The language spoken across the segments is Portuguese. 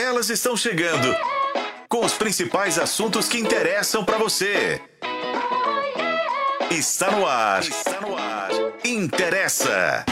Elas estão chegando com os principais assuntos que interessam para você. Está no ar. Está no ar. Interessa.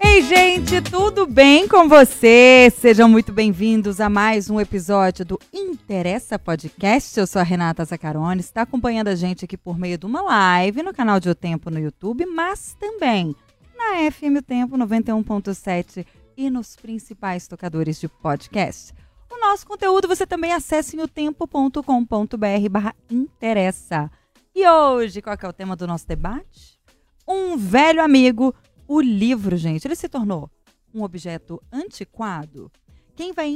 Ei, gente, tudo bem com você? Sejam muito bem-vindos a mais um episódio do Interessa Podcast. Eu sou a Renata Zacarone, está acompanhando a gente aqui por meio de uma live no canal de O Tempo no YouTube, mas também na FM Tempo 91.7 e nos principais tocadores de podcast. O nosso conteúdo você também acessa em otempo.com.br barra interessa. E hoje, qual é o tema do nosso debate? Um velho amigo, o livro, gente. Ele se tornou um objeto antiquado? Quem vai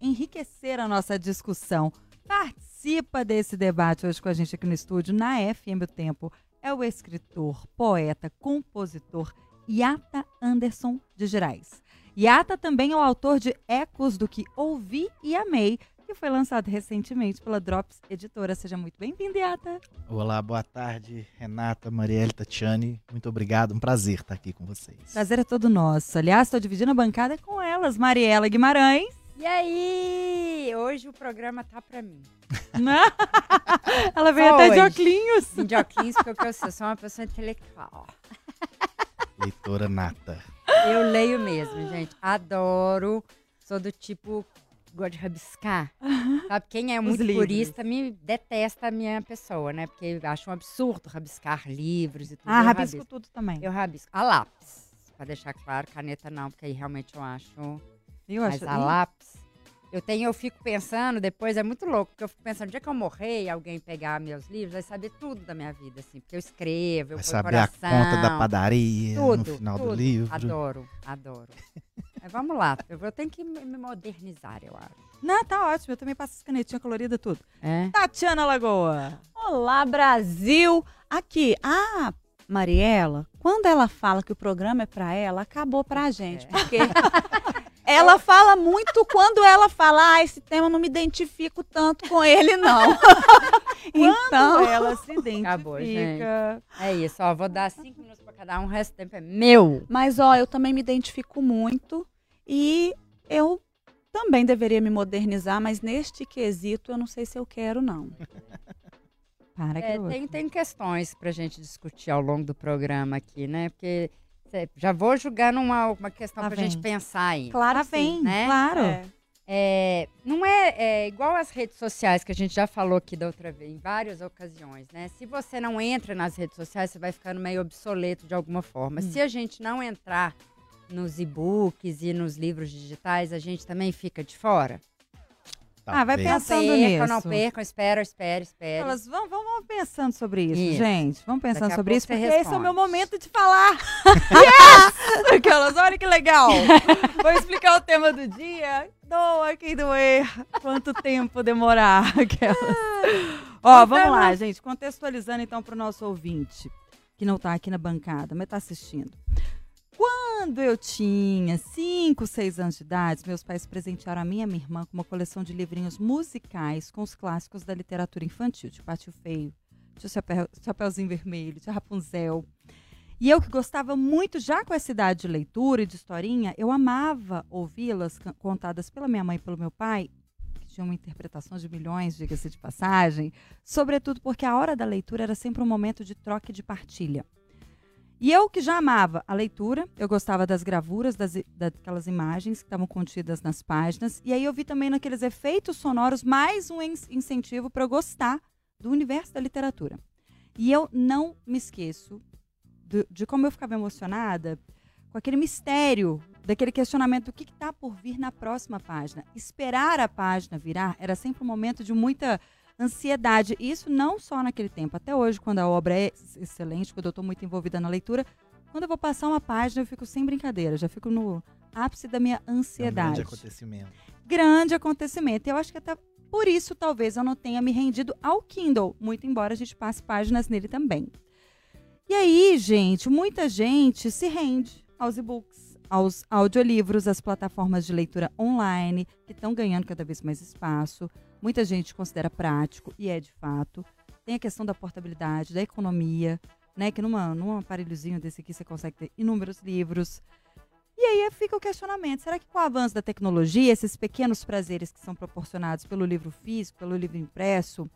enriquecer a nossa discussão? Participa desse debate hoje com a gente aqui no estúdio, na FM O Tempo. É o escritor, poeta, compositor Yata Anderson de Gerais. Yata também é o autor de Ecos do que Ouvi e Amei, que foi lançado recentemente pela Drops Editora. Seja muito bem-vindo, Yata. Olá, boa tarde, Renata, Marielle, Tatiane. Muito obrigado, um prazer estar aqui com vocês. Prazer é todo nosso. Aliás, estou dividindo a bancada com elas, Mariela Guimarães. E aí? Hoje o programa tá pra mim. Ela veio Só até hoje. de oclinhos. De oclinhos, porque eu sou uma pessoa intelectual. Leitora nata. Eu leio mesmo, gente. Adoro. Sou do tipo gosto de rabiscar. Sabe, quem é muito purista me detesta a minha pessoa, né? Porque acha um absurdo rabiscar livros e tudo. Ah, rabisco, rabisco tudo também. Eu rabisco. A lápis, pra deixar claro, caneta não, porque aí realmente eu acho. Eu Mas acho. a lápis. Eu tenho, eu fico pensando, depois é muito louco, porque eu fico pensando, no dia que eu morrer e alguém pegar meus livros, vai saber tudo da minha vida, assim, porque eu escrevo, eu vai saber coração, a conta da padaria tudo, no final tudo. do livro. Adoro, adoro. Mas vamos lá, eu, eu tenho que me modernizar, eu acho. Não, tá ótimo, eu também passo as canetinhas coloridas, tudo. É? Tatiana Lagoa. Olá, Brasil. Aqui, a Mariela, quando ela fala que o programa é pra ela, acabou pra gente, é. porque... Ela fala muito quando ela fala, ah, esse tema eu não me identifico tanto com ele, não. então ela se identifica. Acabou, gente. É isso, ó, vou dar cinco minutos para cada um, o resto do tempo é meu. Mas, ó, eu também me identifico muito e eu também deveria me modernizar, mas neste quesito eu não sei se eu quero, não. Para que é, tem, tem questões para a gente discutir ao longo do programa aqui, né? Porque já vou julgar numa uma questão para a gente pensar aí. Claro, vem, né? Claro. É. É, não é, é, igual as redes sociais que a gente já falou aqui da outra vez, em várias ocasiões, né? Se você não entra nas redes sociais, você vai ficando meio obsoleto de alguma forma. Hum. Se a gente não entrar nos e-books e nos livros digitais, a gente também fica de fora. Ah, vai pensando não percam, nisso. Não percam, espera, espera, espera. Elas vão, vão, vão pensando sobre isso, isso. gente. Vamos pensando sobre isso, porque responde. esse é o meu momento de falar. yes! Aquelas, olha que legal. Vou explicar o tema do dia. Doa quem doer. Quanto tempo demorar. Aquelas. Ó, vamos lá, gente. Contextualizando então para o nosso ouvinte, que não está aqui na bancada, mas está assistindo. Quando eu tinha 5, 6 anos de idade, meus pais presentearam a minha minha irmã com uma coleção de livrinhos musicais com os clássicos da literatura infantil, de Pátio Feio, de Chapéu, Chapeuzinho Vermelho, de Rapunzel. E eu que gostava muito, já com essa idade de leitura e de historinha, eu amava ouvi-las contadas pela minha mãe e pelo meu pai, que tinham uma interpretação de milhões, diga-se de passagem, sobretudo porque a hora da leitura era sempre um momento de troca e de partilha. E eu que já amava a leitura, eu gostava das gravuras, das, daquelas imagens que estavam contidas nas páginas. E aí eu vi também naqueles efeitos sonoros mais um incentivo para eu gostar do universo da literatura. E eu não me esqueço de, de como eu ficava emocionada com aquele mistério, daquele questionamento do que está por vir na próxima página. Esperar a página virar era sempre um momento de muita ansiedade. Isso não só naquele tempo, até hoje, quando a obra é excelente, quando eu estou muito envolvida na leitura, quando eu vou passar uma página, eu fico sem brincadeira, já fico no ápice da minha ansiedade. É um grande acontecimento. Grande acontecimento. E eu acho que até por isso, talvez, eu não tenha me rendido ao Kindle, muito embora a gente passe páginas nele também. E aí, gente, muita gente se rende aos e-books, aos audiolivros, às plataformas de leitura online, que estão ganhando cada vez mais espaço. Muita gente considera prático, e é de fato. Tem a questão da portabilidade, da economia, né? Que numa, num aparelhozinho desse aqui você consegue ter inúmeros livros. E aí fica o questionamento: será que com o avanço da tecnologia, esses pequenos prazeres que são proporcionados pelo livro físico, pelo livro impresso,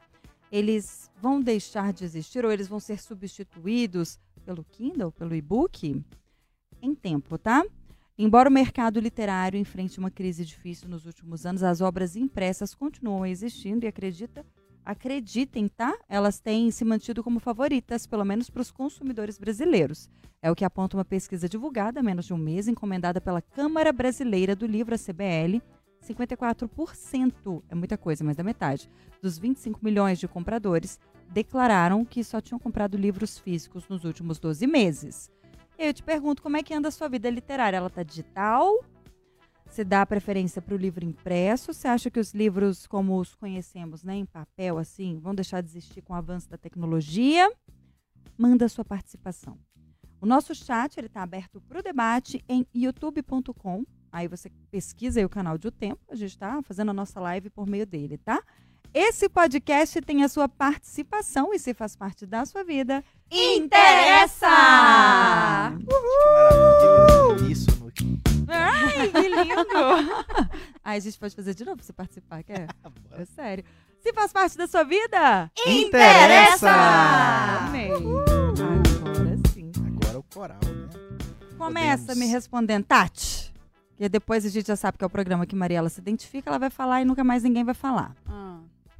eles vão deixar de existir ou eles vão ser substituídos pelo Kindle, pelo e-book? Em tempo, tá? Embora o mercado literário enfrente uma crise difícil nos últimos anos, as obras impressas continuam existindo e acredita, acreditem, tá? Elas têm se mantido como favoritas, pelo menos para os consumidores brasileiros. É o que aponta uma pesquisa divulgada há menos de um mês, encomendada pela Câmara Brasileira do Livro, a CBL. 54%, é muita coisa, mas da metade, dos 25 milhões de compradores declararam que só tinham comprado livros físicos nos últimos 12 meses. Eu te pergunto, como é que anda a sua vida literária? Ela está digital? Você dá preferência para o livro impresso? Você acha que os livros, como os conhecemos, né, em papel, assim, vão deixar de existir com o avanço da tecnologia? Manda sua participação. O nosso chat está aberto para o debate em youtube.com. Aí você pesquisa aí o canal de O Tempo. A gente está fazendo a nossa live por meio dele, tá? Esse podcast tem a sua participação e se faz parte da sua vida, interessa! Uhul! Que Isso no... Ai, que lindo! Aí a gente pode fazer de novo pra você participar, quer? é sério. Se faz parte da sua vida, interessa! Amei. Agora sim. Agora o coral, né? Começa Podemos... me respondendo, Tati. E depois a gente já sabe que é o programa que Mariela se identifica, ela vai falar e nunca mais ninguém vai falar. Ah.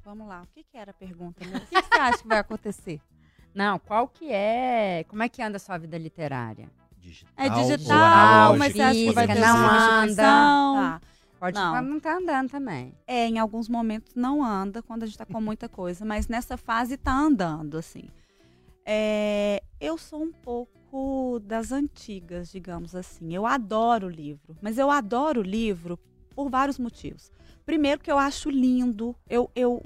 Vamos lá. O que, que era a pergunta? o que, você acha que vai acontecer? Não, qual que é. Como é que anda a sua vida literária? Digital, é digital, mas você acha que vai ter não anda. Tá. Pode não. não tá andando também. É, em alguns momentos não anda quando a gente tá com muita coisa, mas nessa fase tá andando, assim. É, eu sou um pouco das antigas, digamos assim. Eu adoro livro, mas eu adoro livro por vários motivos. Primeiro que eu acho lindo, eu, eu,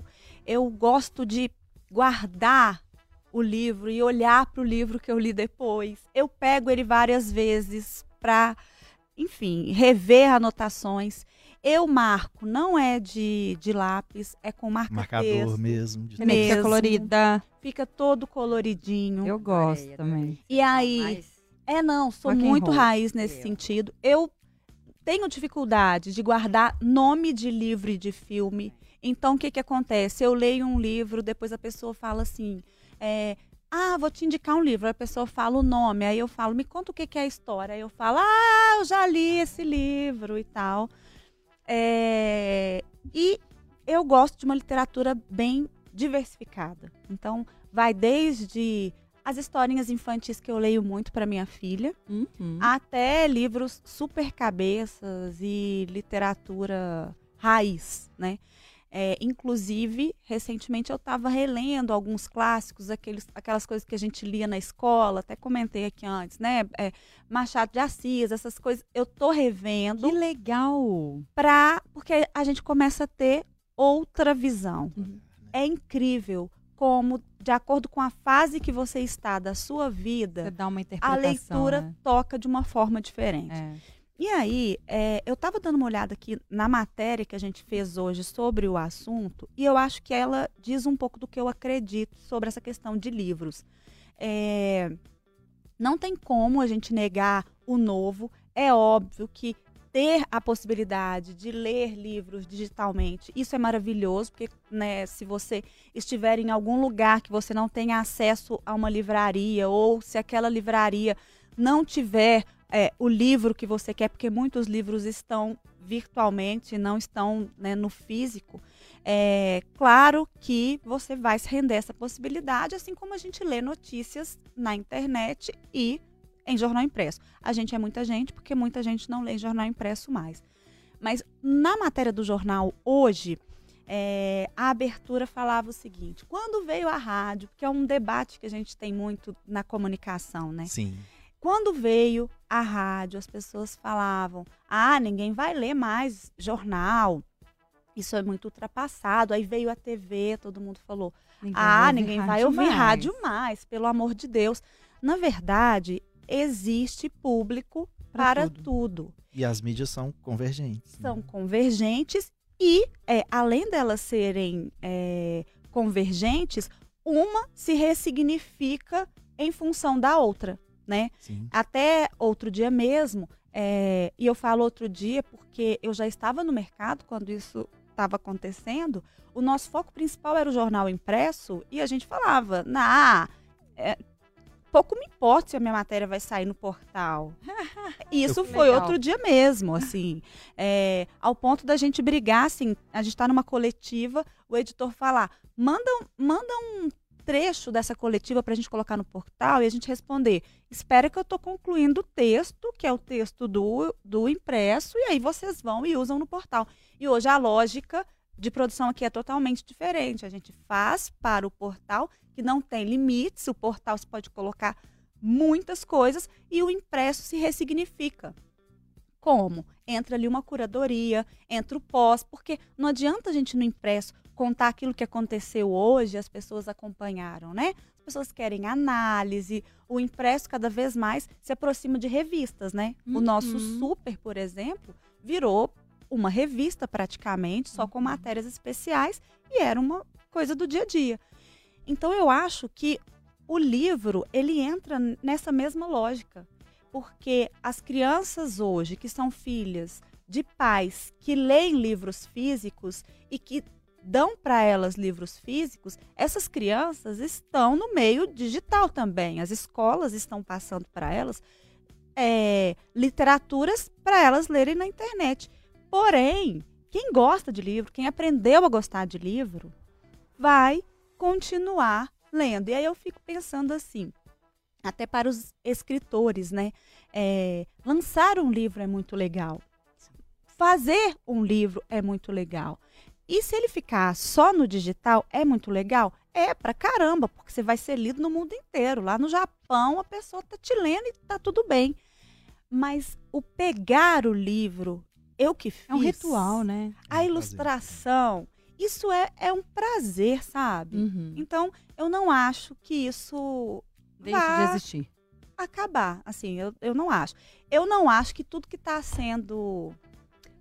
eu gosto de guardar o livro e olhar para o livro que eu li depois. Eu pego ele várias vezes para, enfim, rever anotações. Eu marco, não é de, de lápis, é com marca Marcador mesmo. De mesmo. Fica colorida. Fica todo coloridinho. Eu gosto também. E aí, é não, sou muito raiz nesse sentido. Eu tenho dificuldade de guardar nome de livro e de filme. Então, o que, que acontece? Eu leio um livro, depois a pessoa fala assim: é, Ah, vou te indicar um livro. A pessoa fala o nome. Aí eu falo: Me conta o que, que é a história. Aí eu falo: Ah, eu já li esse livro e tal. É, e eu gosto de uma literatura bem diversificada. Então, vai desde as historinhas infantis que eu leio muito para minha filha, uhum. até livros super cabeças e literatura raiz, né? É, inclusive, recentemente eu estava relendo alguns clássicos, aqueles, aquelas coisas que a gente lia na escola, até comentei aqui antes, né? É, Machado de Assis, essas coisas, eu tô revendo. Que legal! Pra, porque a gente começa a ter outra visão. Uhum. É incrível como, de acordo com a fase que você está da sua vida, a leitura né? toca de uma forma diferente. É. E aí, é, eu estava dando uma olhada aqui na matéria que a gente fez hoje sobre o assunto, e eu acho que ela diz um pouco do que eu acredito sobre essa questão de livros. É, não tem como a gente negar o novo. É óbvio que ter a possibilidade de ler livros digitalmente, isso é maravilhoso, porque né, se você estiver em algum lugar que você não tenha acesso a uma livraria, ou se aquela livraria não tiver é, o livro que você quer, porque muitos livros estão virtualmente, não estão né, no físico, é claro que você vai se render essa possibilidade, assim como a gente lê notícias na internet e em jornal impresso. A gente é muita gente, porque muita gente não lê jornal impresso mais. Mas na matéria do jornal hoje, é, a abertura falava o seguinte: quando veio a rádio, que é um debate que a gente tem muito na comunicação, né? Sim. Quando veio a rádio, as pessoas falavam: ah, ninguém vai ler mais jornal, isso é muito ultrapassado. Aí veio a TV, todo mundo falou: ninguém ah, ninguém vai ouvir mais. rádio mais, pelo amor de Deus. Na verdade, existe público para tudo. tudo. E as mídias são convergentes. Né? São né? convergentes e, é, além delas serem é, convergentes, uma se ressignifica em função da outra, né? Sim. Até outro dia mesmo, É, e eu falo outro dia porque eu já estava no mercado quando isso estava acontecendo. O nosso foco principal era o jornal impresso e a gente falava, na é, pouco me importa se a minha matéria vai sair no portal. Isso foi Legal. outro dia mesmo, assim, é, ao ponto da gente brigar, assim, a gente está numa coletiva, o editor falar, manda, manda um trecho dessa coletiva para a gente colocar no portal e a gente responder. Espera que eu estou concluindo o texto, que é o texto do, do impresso, e aí vocês vão e usam no portal. E hoje a lógica de produção aqui é totalmente diferente. A gente faz para o portal, que não tem limites, o portal se pode colocar muitas coisas e o impresso se ressignifica. Como? Entra ali uma curadoria, entra o pós, porque não adianta a gente no impresso contar aquilo que aconteceu hoje, as pessoas acompanharam, né? As pessoas querem análise, o impresso cada vez mais se aproxima de revistas, né? Uhum. O nosso super, por exemplo, virou uma revista praticamente, só com uhum. matérias especiais, e era uma coisa do dia a dia. Então eu acho que o livro, ele entra nessa mesma lógica, porque as crianças hoje que são filhas de pais que leem livros físicos e que dão para elas livros físicos, essas crianças estão no meio digital também. As escolas estão passando para elas é, literaturas para elas lerem na internet. Porém, quem gosta de livro, quem aprendeu a gostar de livro, vai continuar lendo. E aí eu fico pensando assim, até para os escritores, né? É, lançar um livro é muito legal. Fazer um livro é muito legal. E se ele ficar só no digital, é muito legal? É pra caramba, porque você vai ser lido no mundo inteiro. Lá no Japão, a pessoa tá te lendo e tá tudo bem. Mas o pegar o livro, eu que fiz. É um ritual, né? A é ilustração, isso é, é um prazer, sabe? Uhum. Então, eu não acho que isso. Deixe de existir. Acabar. Assim, eu, eu não acho. Eu não acho que tudo que está sendo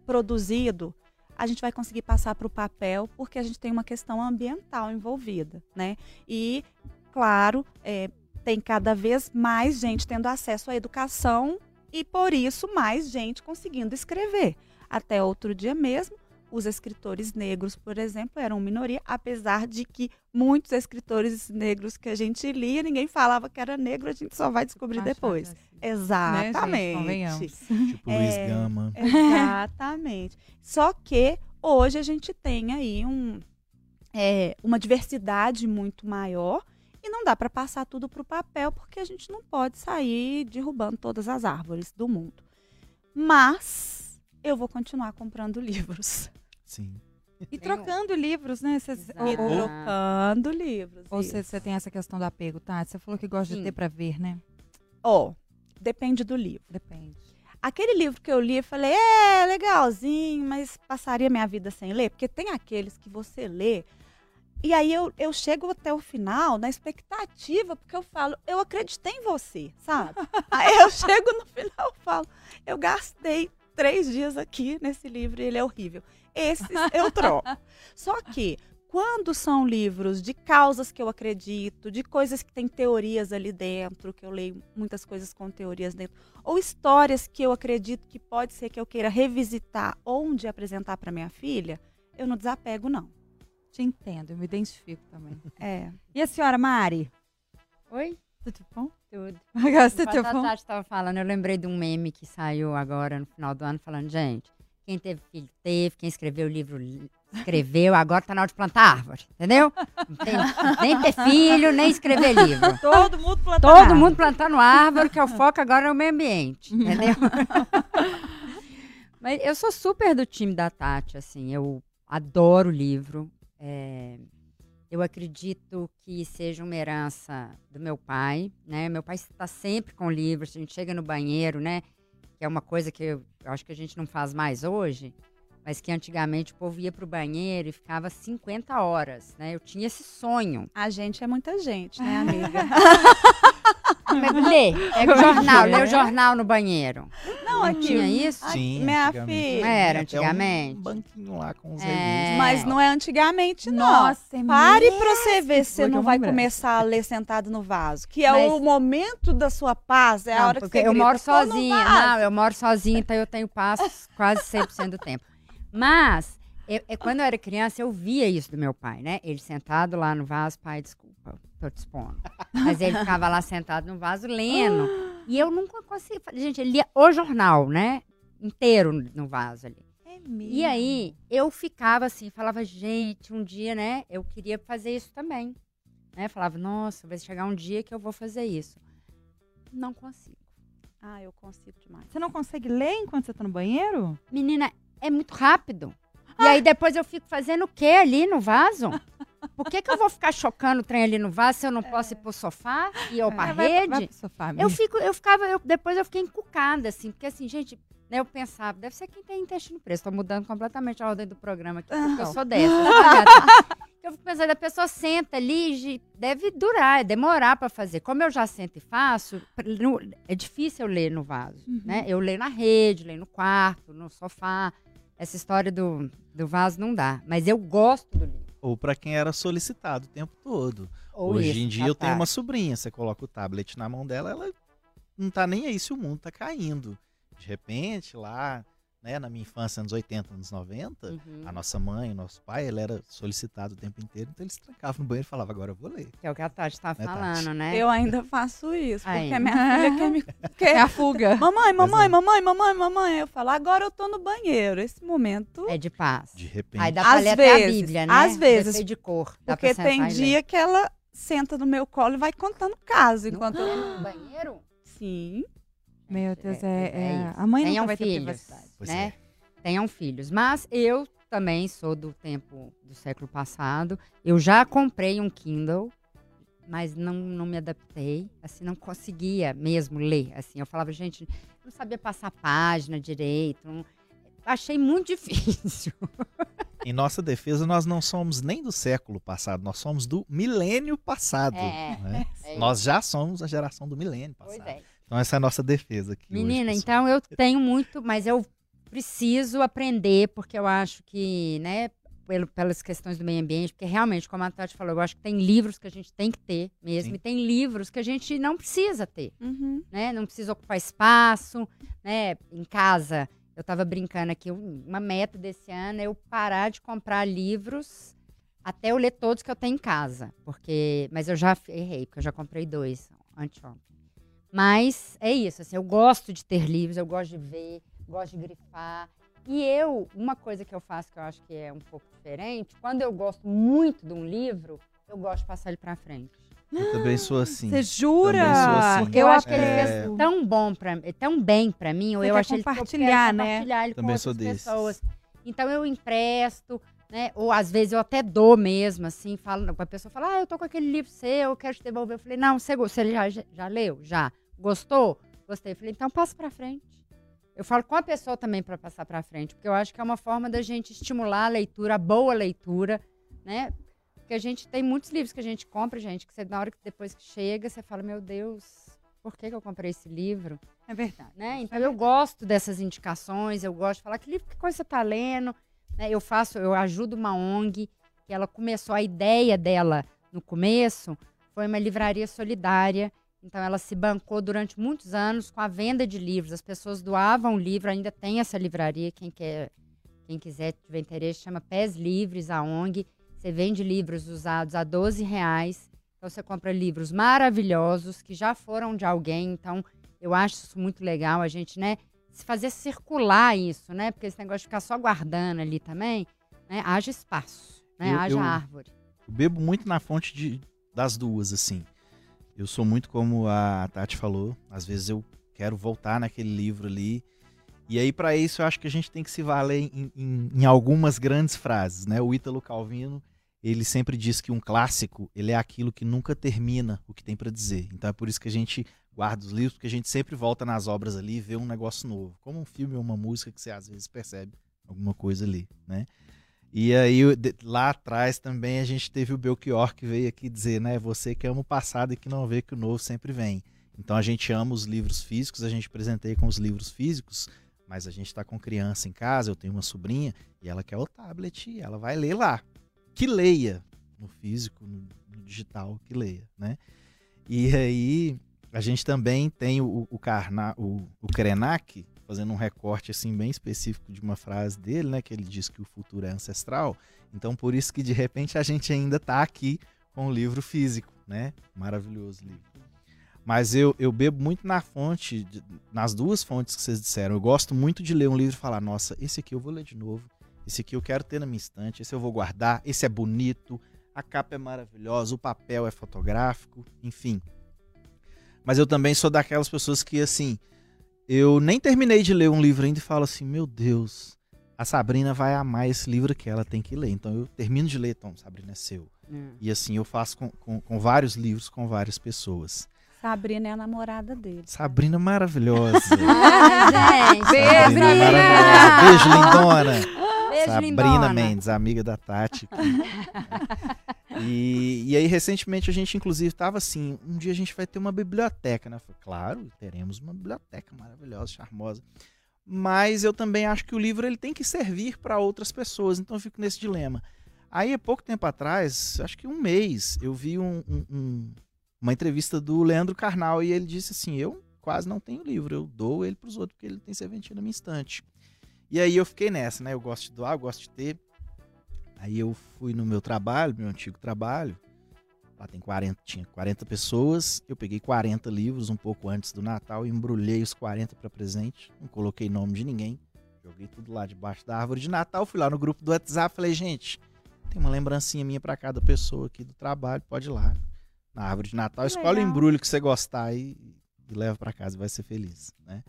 produzido a gente vai conseguir passar para o papel, porque a gente tem uma questão ambiental envolvida, né? E, claro, é, tem cada vez mais gente tendo acesso à educação e, por isso, mais gente conseguindo escrever. Até outro dia mesmo, os escritores negros, por exemplo, eram minoria, apesar de que muitos escritores negros que a gente lia, ninguém falava que era negro, a gente só vai descobrir depois. Assim. Exatamente. Né, gente, tipo é, Luiz Gama. Exatamente. só que hoje a gente tem aí um, é, uma diversidade muito maior e não dá para passar tudo para o papel porque a gente não pode sair derrubando todas as árvores do mundo. Mas eu vou continuar comprando livros. Sim. E trocando livros, né? Cê, e trocando livros. Ou você tem essa questão do apego, tá? Você falou que gosta Sim. de ter para ver, né? Ó, oh, depende do livro. Depende. Aquele livro que eu li, eu falei, é legalzinho, mas passaria minha vida sem ler. Porque tem aqueles que você lê, e aí eu, eu chego até o final na expectativa, porque eu falo, eu acreditei em você, sabe? aí eu chego no final e falo, eu gastei três dias aqui nesse livro e ele é horrível. Esses eu troco. Só que quando são livros de causas que eu acredito, de coisas que têm teorias ali dentro, que eu leio muitas coisas com teorias dentro, ou histórias que eu acredito que pode ser que eu queira revisitar ou dia apresentar para minha filha, eu não desapego não. Te entendo, eu me identifico também. É. E a senhora Mari? Oi? Tudo bom? Tudo. Tudo bom? A Tati estava falando, eu lembrei de um meme que saiu agora no final do ano, falando, gente, quem teve filho teve, quem escreveu o livro escreveu, agora tá na hora de plantar árvore, entendeu? Tem, nem ter filho, nem escrever livro. Todo mundo plantando Todo árvore. mundo plantando árvore, que é o foco agora é o meio ambiente, entendeu? Mas eu sou super do time da Tati, assim, eu adoro o livro. É, eu acredito que seja uma herança do meu pai, né? Meu pai está sempre com livros, a gente chega no banheiro, né? Que é uma coisa que eu, eu acho que a gente não faz mais hoje, mas que antigamente o povo ia para o banheiro e ficava 50 horas, né? Eu tinha esse sonho. A gente é muita gente, né, amiga? lê, pega o jornal, lê o jornal no banheiro. Não, aqui. Tinha isso? Sim, minha filha. Não era antigamente. Um banquinho lá com os é. Mas não é antigamente, não. Nossa, é Pare mesmo. pra você ver se você não vai começar a ler sentado no vaso. Que é Mas... o momento da sua paz, é não, a hora que você eu grita, moro sozinha. Não, eu moro sozinha, então eu tenho paz quase 100% do tempo. Mas, eu, eu, quando eu era criança, eu via isso do meu pai, né? Ele sentado lá no vaso, pai, desculpa, tô te expondo. Mas ele ficava lá sentado no vaso lendo. e eu nunca conseguia. Gente, ele lia o jornal, né? Inteiro no vaso ali. É mesmo? E aí, eu ficava assim, falava, gente, um dia, né? Eu queria fazer isso também. Né? Falava, nossa, vai chegar um dia que eu vou fazer isso. Não consigo. Ah, eu consigo demais. Você não consegue ler enquanto você tá no banheiro? Menina, é muito rápido. E aí depois eu fico fazendo o quê ali no vaso? Por que, que eu vou ficar chocando o trem ali no vaso se eu não posso ir pro sofá e eu é, pra vai, rede? Vai pro sofá, eu fico, eu ficava, eu, depois eu fiquei encucada, assim, porque assim, gente, né, eu pensava, deve ser quem tem intestino preso. Tô mudando completamente a ordem do programa aqui, porque eu sou dessa. eu fico pensando, a pessoa senta ali, deve durar, demorar para fazer. Como eu já sento e faço, é difícil eu ler no vaso, uhum. né? Eu leio na rede, leio no quarto, no sofá. Essa história do, do vaso não dá. Mas eu gosto do livro. Ou para quem era solicitado o tempo todo. Ou Hoje isso, em dia eu tenho uma sobrinha, você coloca o tablet na mão dela, ela não tá nem aí se o mundo tá caindo. De repente, lá né, na minha infância, anos 80, anos 90, uhum. a nossa mãe, o nosso pai, ele era solicitado o tempo inteiro, então eles trancavam no banheiro e falavam, agora eu vou ler. Que é o que a Tati tá né, falando, Tati? né? Eu ainda faço isso, Aí. porque a minha filha quer me... Quer... É a fuga. Mamãe, mamãe, mamãe, mamãe, mamãe. Eu falo, agora eu tô no banheiro. Esse momento... É de paz. De repente. Aí dá pra às ler vezes, até a Bíblia, né? Às vezes. de cor. Porque tem dia que ela senta no meu colo e vai contando caso. Enquanto eu... no banheiro? Sim. Meu Deus, é, é, é, é a mãe não vai ter privacidade, né? É tenham filhos. Mas eu também sou do tempo do século passado. Eu já comprei um Kindle, mas não, não me adaptei. Assim, não conseguia mesmo ler. Assim, eu falava, gente, não sabia passar página direito. Não... Achei muito difícil. Em nossa defesa, nós não somos nem do século passado, nós somos do milênio passado. É, né? é nós já somos a geração do milênio passado. É. Então essa é a nossa defesa aqui. Menina, hoje, então eu tenho muito, mas eu preciso aprender, porque eu acho que, né, pelo, pelas questões do meio ambiente, porque realmente, como a Tati falou, eu acho que tem livros que a gente tem que ter mesmo, Sim. e tem livros que a gente não precisa ter, uhum. né? Não precisa ocupar espaço, né? Em casa, eu estava brincando aqui, uma meta desse ano é eu parar de comprar livros até eu ler todos que eu tenho em casa, porque, mas eu já errei, porque eu já comprei dois anteontem. Mas é isso, assim, eu gosto de ter livros, eu gosto de ver, gosto de grifar. E eu, uma coisa que eu faço que eu acho que é um pouco diferente, quando eu gosto muito de um livro, eu gosto de passar ele para frente. Eu também sou assim. Você jura? Assim. Porque eu acho que ele é... fez tão bom para tão bem para mim, ou eu acho compartilhar, ele né? compartilhar ele também com outras pessoas. Então eu empresto, né? Ou às vezes eu até dou mesmo, assim, falo, a pessoa fala: "Ah, eu tô com aquele livro seu, eu quero te devolver". Eu falei: "Não, você, você já, já leu? Já. Gostou? Gostei". Eu falei: "Então passa para frente". Eu falo com a pessoa também para passar para frente, porque eu acho que é uma forma da gente estimular a leitura, a boa leitura, né? Porque a gente tem muitos livros que a gente compra, gente, que você, na hora que depois que chega, você fala, meu Deus, por que, que eu comprei esse livro? É verdade. Né? Então eu gosto dessas indicações, eu gosto de falar que livro, que coisa você está lendo. Né? Eu faço, eu ajudo uma ONG, que ela começou, a ideia dela no começo foi uma livraria solidária então ela se bancou durante muitos anos com a venda de livros. As pessoas doavam livro, ainda tem essa livraria, quem quer, quem quiser tiver interesse, chama Pés Livres, a ONG. Você vende livros usados a 12 reais. Então você compra livros maravilhosos que já foram de alguém. Então eu acho isso muito legal, a gente, né? Se fazer circular isso, né? Porque esse negócio de ficar só guardando ali também, né? Haja espaço, né? Eu, Haja eu, árvore. Eu bebo muito na fonte de, das duas, assim. Eu sou muito como a Tati falou, às vezes eu quero voltar naquele livro ali. E aí, para isso, eu acho que a gente tem que se valer em, em, em, algumas grandes frases, né? O Ítalo Calvino, ele sempre diz que um clássico, ele é aquilo que nunca termina o que tem para dizer. Então é por isso que a gente guarda os livros, porque a gente sempre volta nas obras ali e vê um negócio novo. Como um filme ou uma música que você às vezes percebe alguma coisa ali, né? E aí, lá atrás também a gente teve o Belchior que veio aqui dizer, né? Você que ama o passado e que não vê que o novo sempre vem. Então a gente ama os livros físicos, a gente presenteia com os livros físicos, mas a gente está com criança em casa, eu tenho uma sobrinha e ela quer o tablet e ela vai ler lá. Que leia no físico, no, digital, que leia, né? E aí a gente também tem o, o, Karna, o, o Krenak, fazendo um recorte assim bem específico de uma frase dele, né, que ele diz que o futuro é ancestral. Então por isso que de repente a gente ainda está aqui com o livro físico, né? Maravilhoso livro. Mas eu, eu bebo muito na fonte, de, nas duas fontes que vocês disseram. Eu gosto muito de ler um livro e falar: nossa, esse aqui eu vou ler de novo. Esse aqui eu quero ter na minha estante. Esse eu vou guardar. Esse é bonito. A capa é maravilhosa. O papel é fotográfico. Enfim. Mas eu também sou daquelas pessoas que, assim, eu nem terminei de ler um livro ainda e falo assim: meu Deus, a Sabrina vai amar esse livro que ela tem que ler. Então eu termino de ler, Tom, Sabrina é seu. Hum. E assim eu faço com, com, com vários livros, com várias pessoas. Sabrina é a namorada dele. Sabrina maravilhosa. ah, gente. Beijo, maravilhosa. Beijo, lindona. Beijo, Sabrina lindona. Mendes, amiga da Tati. e, e aí, recentemente, a gente, inclusive, estava assim: um dia a gente vai ter uma biblioteca, né? Falei, claro, teremos uma biblioteca maravilhosa, charmosa. Mas eu também acho que o livro ele tem que servir para outras pessoas, então eu fico nesse dilema. Aí, há pouco tempo atrás, acho que um mês, eu vi um, um, uma entrevista do Leandro Carnal e ele disse assim: Eu quase não tenho livro, eu dou ele para os outros porque ele tem serventia na minha estante. E aí eu fiquei nessa, né? Eu gosto de doar, eu gosto de ter. Aí eu fui no meu trabalho, meu antigo trabalho. Lá tem 40, tinha 40 pessoas. Eu peguei 40 livros um pouco antes do Natal, embrulhei os 40 para presente, não coloquei nome de ninguém. Joguei tudo lá debaixo da árvore de Natal, fui lá no grupo do WhatsApp, falei, gente, tem uma lembrancinha minha para cada pessoa aqui do trabalho, pode ir lá na árvore de Natal. Escolhe o embrulho que você gostar e, e leva para casa, vai ser feliz, né?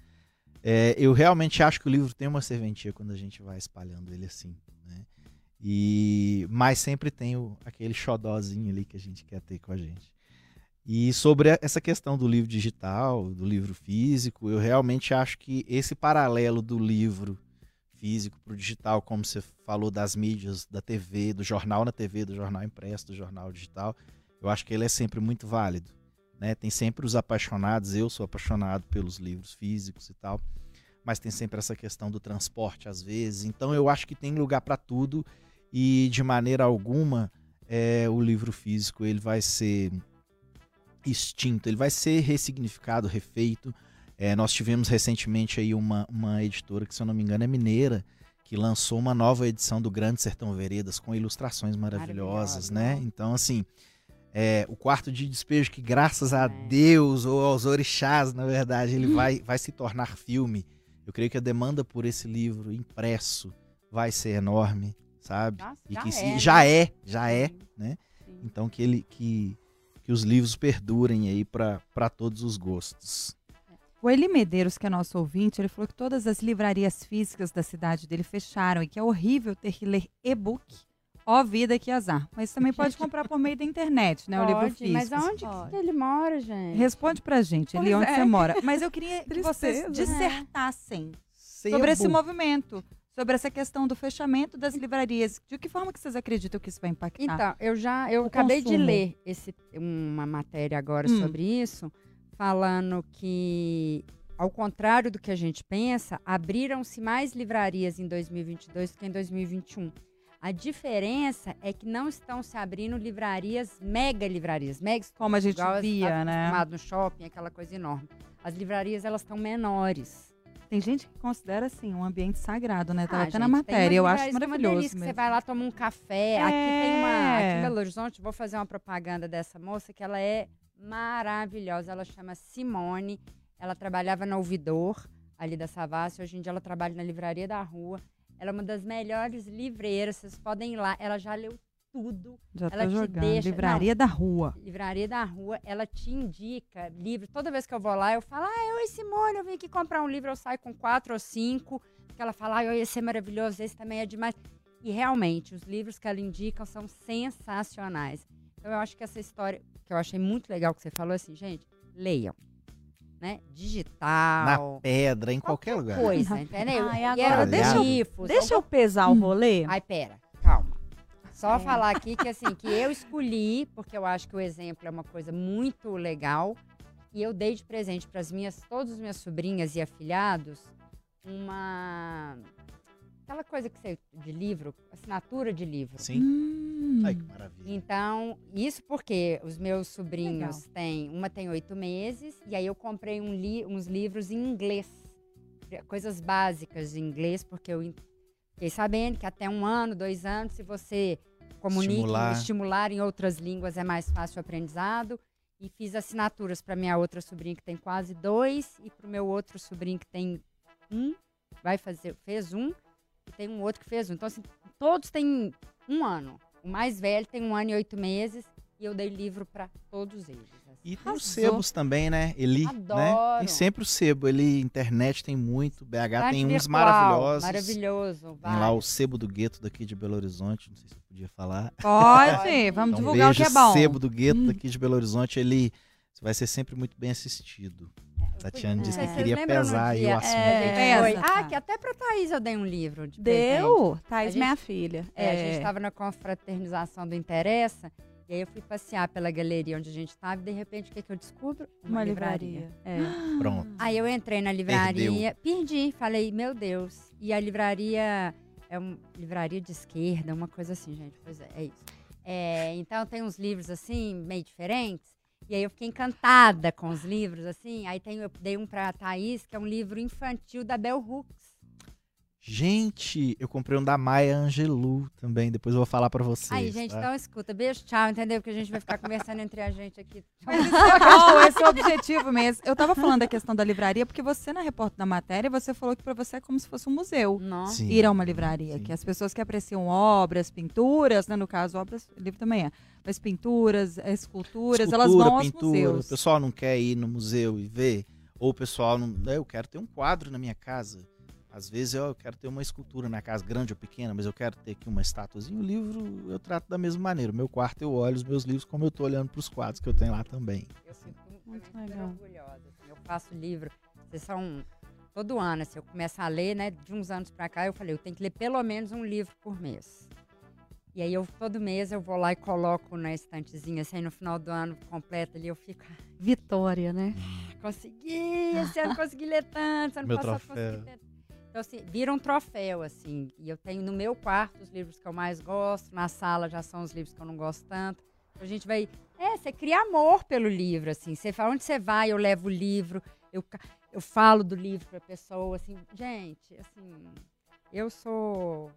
É, eu realmente acho que o livro tem uma serventia quando a gente vai espalhando ele assim, né? E mas sempre tem o, aquele xodózinho ali que a gente quer ter com a gente. E sobre essa questão do livro digital, do livro físico, eu realmente acho que esse paralelo do livro físico para o digital, como você falou das mídias, da TV, do jornal na TV, do jornal impresso, do jornal digital, eu acho que ele é sempre muito válido. Né? Tem sempre os apaixonados, eu sou apaixonado pelos livros físicos e tal, mas tem sempre essa questão do transporte às vezes. Então eu acho que tem lugar para tudo e de maneira alguma é, o livro físico ele vai ser extinto, ele vai ser ressignificado, refeito. É, nós tivemos recentemente aí uma, uma editora que, se eu não me engano, é mineira, que lançou uma nova edição do Grande Sertão Veredas com ilustrações maravilhosas, né? Então, assim, é, o quarto de despejo que graças a é. Deus ou aos orixás, na verdade, ele vai, vai se tornar filme. Eu creio que a demanda por esse livro impresso vai ser enorme, sabe? Nossa, e já que é, já né? é, já é, né? Sim. Então que ele que, que os livros perdurem aí para todos os gostos. O Eli Medeiros, que é nosso ouvinte, ele falou que todas as livrarias físicas da cidade dele fecharam e que é horrível ter que ler e-book Ó vida que azar. Mas também pode comprar por meio da internet, né? Pode, o livro físico. Mas aonde que ele mora, gente? Responde pra gente, onde é. você mora. Mas eu queria que vocês dissertassem sobre esse movimento. Sobre essa questão do fechamento das livrarias. De que forma que vocês acreditam que isso vai impactar? Então, eu já eu acabei consumo. de ler esse, uma matéria agora hum. sobre isso, falando que ao contrário do que a gente pensa, abriram-se mais livrarias em 2022 do que em 2021. A diferença é que não estão se abrindo livrarias, mega livrarias, mega como a gente via, né? no shopping, aquela coisa enorme. As livrarias elas estão menores. Tem gente que considera assim um ambiente sagrado, né? Tava ah, até gente, na matéria, eu acho maravilhoso. Você vai lá tomar um café. É. Aqui tem uma, aqui em Belo Horizonte, vou fazer uma propaganda dessa moça que ela é maravilhosa. Ela chama Simone. Ela trabalhava no ouvidor ali da Savassi. Hoje em dia ela trabalha na livraria da rua. Ela é uma das melhores livreiras, vocês podem ir lá. Ela já leu tudo. Já ela tô jogando. Deixa, Livraria não, da Rua. Livraria da Rua. Ela te indica livro. Toda vez que eu vou lá, eu falo, ah, oi Simone, eu vim aqui comprar um livro, eu saio com quatro ou cinco. Porque ela fala, ah, esse é maravilhoso, esse também é demais. E realmente, os livros que ela indica são sensacionais. Então eu acho que essa história, que eu achei muito legal que você falou assim, gente, leiam né? Digital. Na pedra, em qualquer, qualquer lugar. coisa, entendeu? Ai, agora, deixa, eu, deixa eu pesar o hum. rolê. Ai, pera. Só é. falar aqui que assim, que eu escolhi, porque eu acho que o exemplo é uma coisa muito legal. E eu dei de presente para as minhas, todas as minhas sobrinhas e afilhados, uma aquela coisa que você de livro, assinatura de livro. Sim. Hum. Ai, que maravilha. Então, isso porque os meus sobrinhos Legal. têm, uma tem oito meses, e aí eu comprei um li, uns livros em inglês, coisas básicas de inglês, porque eu fiquei sabendo que até um ano, dois anos, se você comunica, estimular, estimular em outras línguas é mais fácil o aprendizado. E fiz assinaturas para minha outra sobrinha que tem quase dois e para o meu outro sobrinho que tem um, vai fazer, fez um e tem um outro que fez um. Então, assim, todos têm um ano. O mais velho tem um ano e oito meses e eu dei livro para todos eles. Assim. E tem os sebos também, né? Eli, né? Adoro. né? Tem sempre o sebo. Ele, internet tem muito, BH tem uns maravilhosos. Maravilhoso. Vai. Tem lá o sebo do gueto daqui de Belo Horizonte, não sei se eu podia falar. Pode, vamos então, divulgar o que é bom. o sebo do gueto hum. daqui de Belo Horizonte, ele vai ser sempre muito bem assistido. Tatiana disse que é. queria pesar aí o assunto. É, ah, tá. que até pra Thaís eu dei um livro. De Deu? Presente. Thaís, gente, minha filha. É, é, a gente estava na confraternização do Interessa. E aí eu fui passear pela galeria onde a gente estava e de repente o que, que eu descubro? Uma, Uma livraria. livraria. É. Pronto. Aí eu entrei na livraria, Perdeu. perdi, falei, meu Deus. E a livraria é uma livraria de esquerda, uma coisa assim, gente. Pois é, é isso. É, então tem uns livros assim, meio diferentes. E aí eu fiquei encantada com os livros, assim. Aí tem, eu dei um pra Thaís, que é um livro infantil da Bell Hooks. Gente, eu comprei um da Maia Angelou também, depois eu vou falar para vocês. Aí, gente, tá? então escuta. Beijo, tchau, entendeu? Porque a gente vai ficar conversando entre a gente aqui. Mas isso é esse é o objetivo mesmo. Eu tava falando da questão da livraria, porque você, na repórter da matéria, você falou que para você é como se fosse um museu. Nossa. Ir a uma livraria, Sim. que as pessoas que apreciam obras, pinturas, né? No caso, obras, livro também é. Mas pinturas, esculturas, Escultura, elas vão aos pintura, museus. O pessoal não quer ir no museu e ver, ou o pessoal não. Eu quero ter um quadro na minha casa às vezes eu quero ter uma escultura na casa, grande ou pequena, mas eu quero ter aqui uma estatuazinha. O livro eu trato da mesma maneira. O meu quarto eu olho os meus livros como eu estou olhando para os quadros que eu tenho lá também. Eu fico muito, legal. orgulhosa. Assim, eu faço livro, vocês são todo ano, assim, eu começo a ler, né? De uns anos para cá, eu falei, eu tenho que ler pelo menos um livro por mês. E aí eu todo mês eu vou lá e coloco na estantezinha, assim, no final do ano completo ali eu fico. Vitória, né? Consegui! Esse ano consegui ler tanto, ano Meu passado troféu. consegui ler então, assim, vira um troféu, assim. E eu tenho no meu quarto os livros que eu mais gosto, na sala já são os livros que eu não gosto tanto. A gente vai. É, você cria amor pelo livro, assim. Você fala onde você vai, eu levo o livro, eu, eu falo do livro pra pessoa, assim. Gente, assim, eu sou.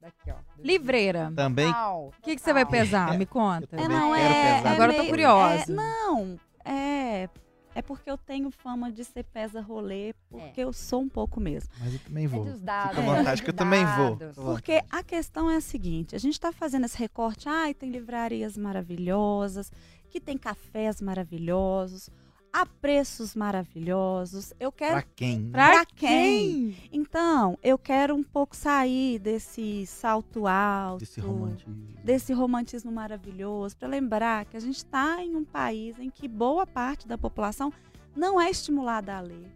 Daqui, ó. Livreira. Também. O que, que você vai pesar? Me conta. É, não, é, é Agora meio, eu tô curiosa. É, não, é é porque eu tenho fama de ser pesa rolê, porque é. eu sou um pouco mesmo. Mas eu também vou. É dos dados. Fica à vontade que eu também vou. Porque a questão é a seguinte, a gente está fazendo esse recorte, ai, ah, tem livrarias maravilhosas, que tem cafés maravilhosos, a preços maravilhosos. Eu quero. Pra quem? Pra, pra quem? quem? Então, eu quero um pouco sair desse salto alto. Desse romantismo. Desse romantismo maravilhoso. Para lembrar que a gente está em um país em que boa parte da população não é estimulada a ler.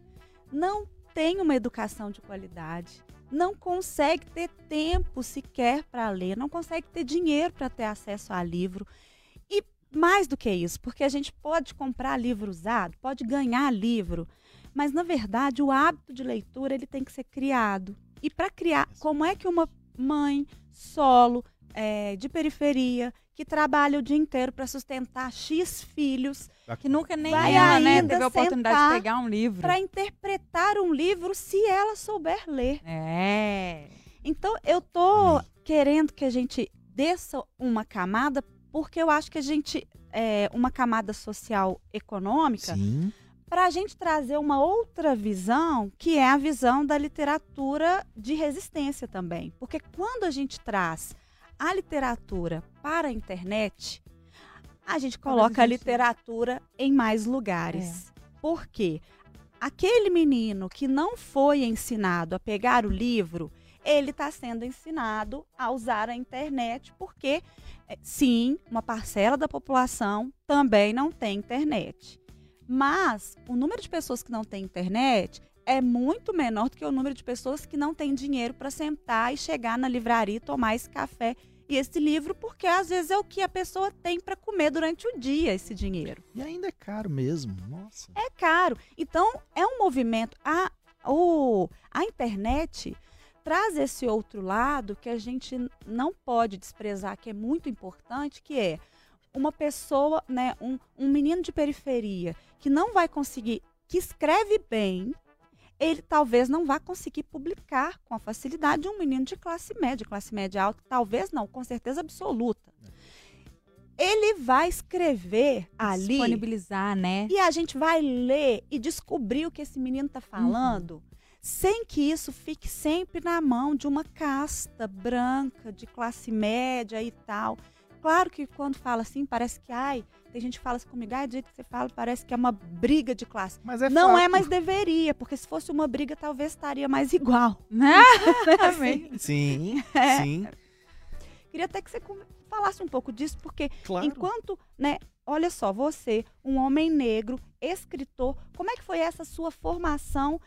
Não tem uma educação de qualidade. Não consegue ter tempo sequer para ler. Não consegue ter dinheiro para ter acesso a livro. Mais do que isso, porque a gente pode comprar livro usado, pode ganhar livro, mas na verdade o hábito de leitura ele tem que ser criado. E para criar, como é que uma mãe solo é, de periferia que trabalha o dia inteiro para sustentar x filhos, que nunca nem vai ela, né, teve a oportunidade de pegar um livro para interpretar um livro se ela souber ler. É. Então eu tô querendo que a gente desça uma camada porque eu acho que a gente é uma camada social econômica para a gente trazer uma outra visão, que é a visão da literatura de resistência também. Porque quando a gente traz a literatura para a internet, a gente coloca a, gente... a literatura em mais lugares. É. Por quê? Aquele menino que não foi ensinado a pegar o livro, ele está sendo ensinado a usar a internet, porque, sim, uma parcela da população também não tem internet. Mas o número de pessoas que não têm internet é muito menor do que o número de pessoas que não têm dinheiro para sentar e chegar na livraria e tomar esse café E esse livro, porque às vezes é o que a pessoa tem para comer durante o dia, esse dinheiro. E ainda é caro mesmo, nossa. É caro. Então, é um movimento. A, o, a internet traz esse outro lado que a gente não pode desprezar, que é muito importante, que é uma pessoa, né, um, um menino de periferia que não vai conseguir, que escreve bem, ele talvez não vá conseguir publicar com a facilidade de um menino de classe média, classe média alta, talvez não, com certeza absoluta. Ele vai escrever ali. Disponibilizar, né? E a gente vai ler e descobrir o que esse menino está falando, uhum. Sem que isso fique sempre na mão de uma casta branca, de classe média e tal. Claro que quando fala assim, parece que, ai, tem gente que fala assim comigo, ah, do jeito que você fala, parece que é uma briga de classe. Mas é Não fato. é, mas deveria, porque se fosse uma briga, talvez estaria mais igual. Né? assim. Sim, é. sim. Queria até que você falasse um pouco disso, porque claro. enquanto, né, olha só, você, um homem negro, escritor, como é que foi essa sua formação?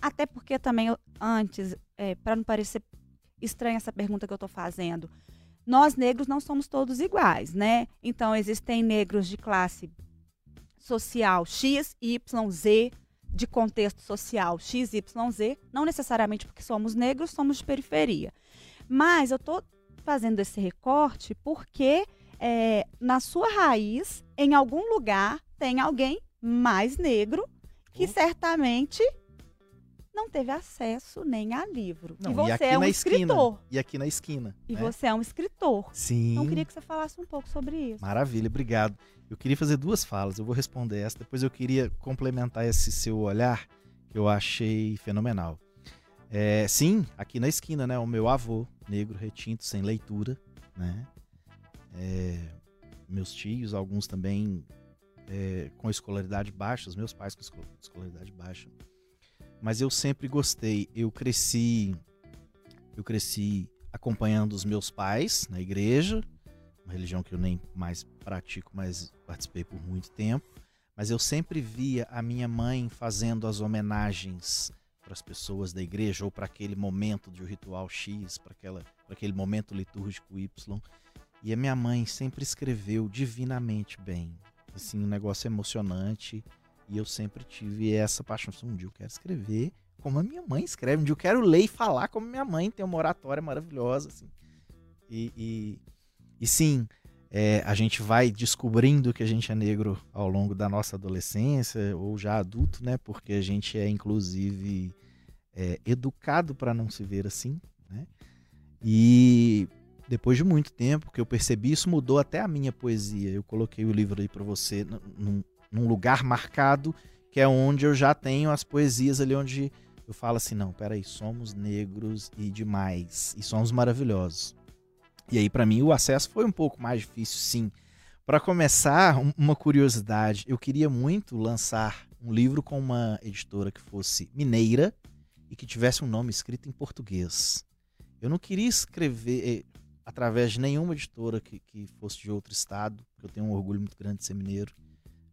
Até porque também antes, é, para não parecer estranha essa pergunta que eu estou fazendo, nós negros não somos todos iguais, né? Então existem negros de classe social X, Y, Z, de contexto social X, Y, Z, não necessariamente porque somos negros, somos de periferia. Mas eu estou fazendo esse recorte porque é, na sua raiz, em algum lugar, tem alguém mais negro que certamente não teve acesso nem a livro. Não, e você e é um escritor. Esquina, e aqui na esquina. E né? você é um escritor. Sim. Então eu queria que você falasse um pouco sobre isso. Maravilha, obrigado. Eu queria fazer duas falas, eu vou responder essa, depois eu queria complementar esse seu olhar, que eu achei fenomenal. É, sim, aqui na esquina, né, o meu avô, negro, retinto, sem leitura, né, é, meus tios, alguns também é, com escolaridade baixa, os meus pais com escolaridade baixa, mas eu sempre gostei. Eu cresci, eu cresci acompanhando os meus pais na igreja, uma religião que eu nem mais pratico, mas participei por muito tempo. Mas eu sempre via a minha mãe fazendo as homenagens para as pessoas da igreja ou para aquele momento de ritual X, para aquela, para aquele momento litúrgico Y. E a minha mãe sempre escreveu divinamente bem. Assim, um negócio emocionante. E eu sempre tive essa paixão. Um dia eu quero escrever como a minha mãe escreve. Um dia eu quero ler e falar como minha mãe tem uma oratória maravilhosa. Assim. E, e, e sim, é, a gente vai descobrindo que a gente é negro ao longo da nossa adolescência ou já adulto, né? Porque a gente é, inclusive, é, educado para não se ver assim, né? E depois de muito tempo que eu percebi, isso mudou até a minha poesia. Eu coloquei o livro aí para você num, num lugar marcado, que é onde eu já tenho as poesias ali onde eu falo assim, não, peraí, somos negros e demais, e somos maravilhosos. E aí, para mim, o acesso foi um pouco mais difícil, sim. Para começar, uma curiosidade, eu queria muito lançar um livro com uma editora que fosse mineira e que tivesse um nome escrito em português. Eu não queria escrever eh, através de nenhuma editora que, que fosse de outro estado, porque eu tenho um orgulho muito grande de ser mineiro.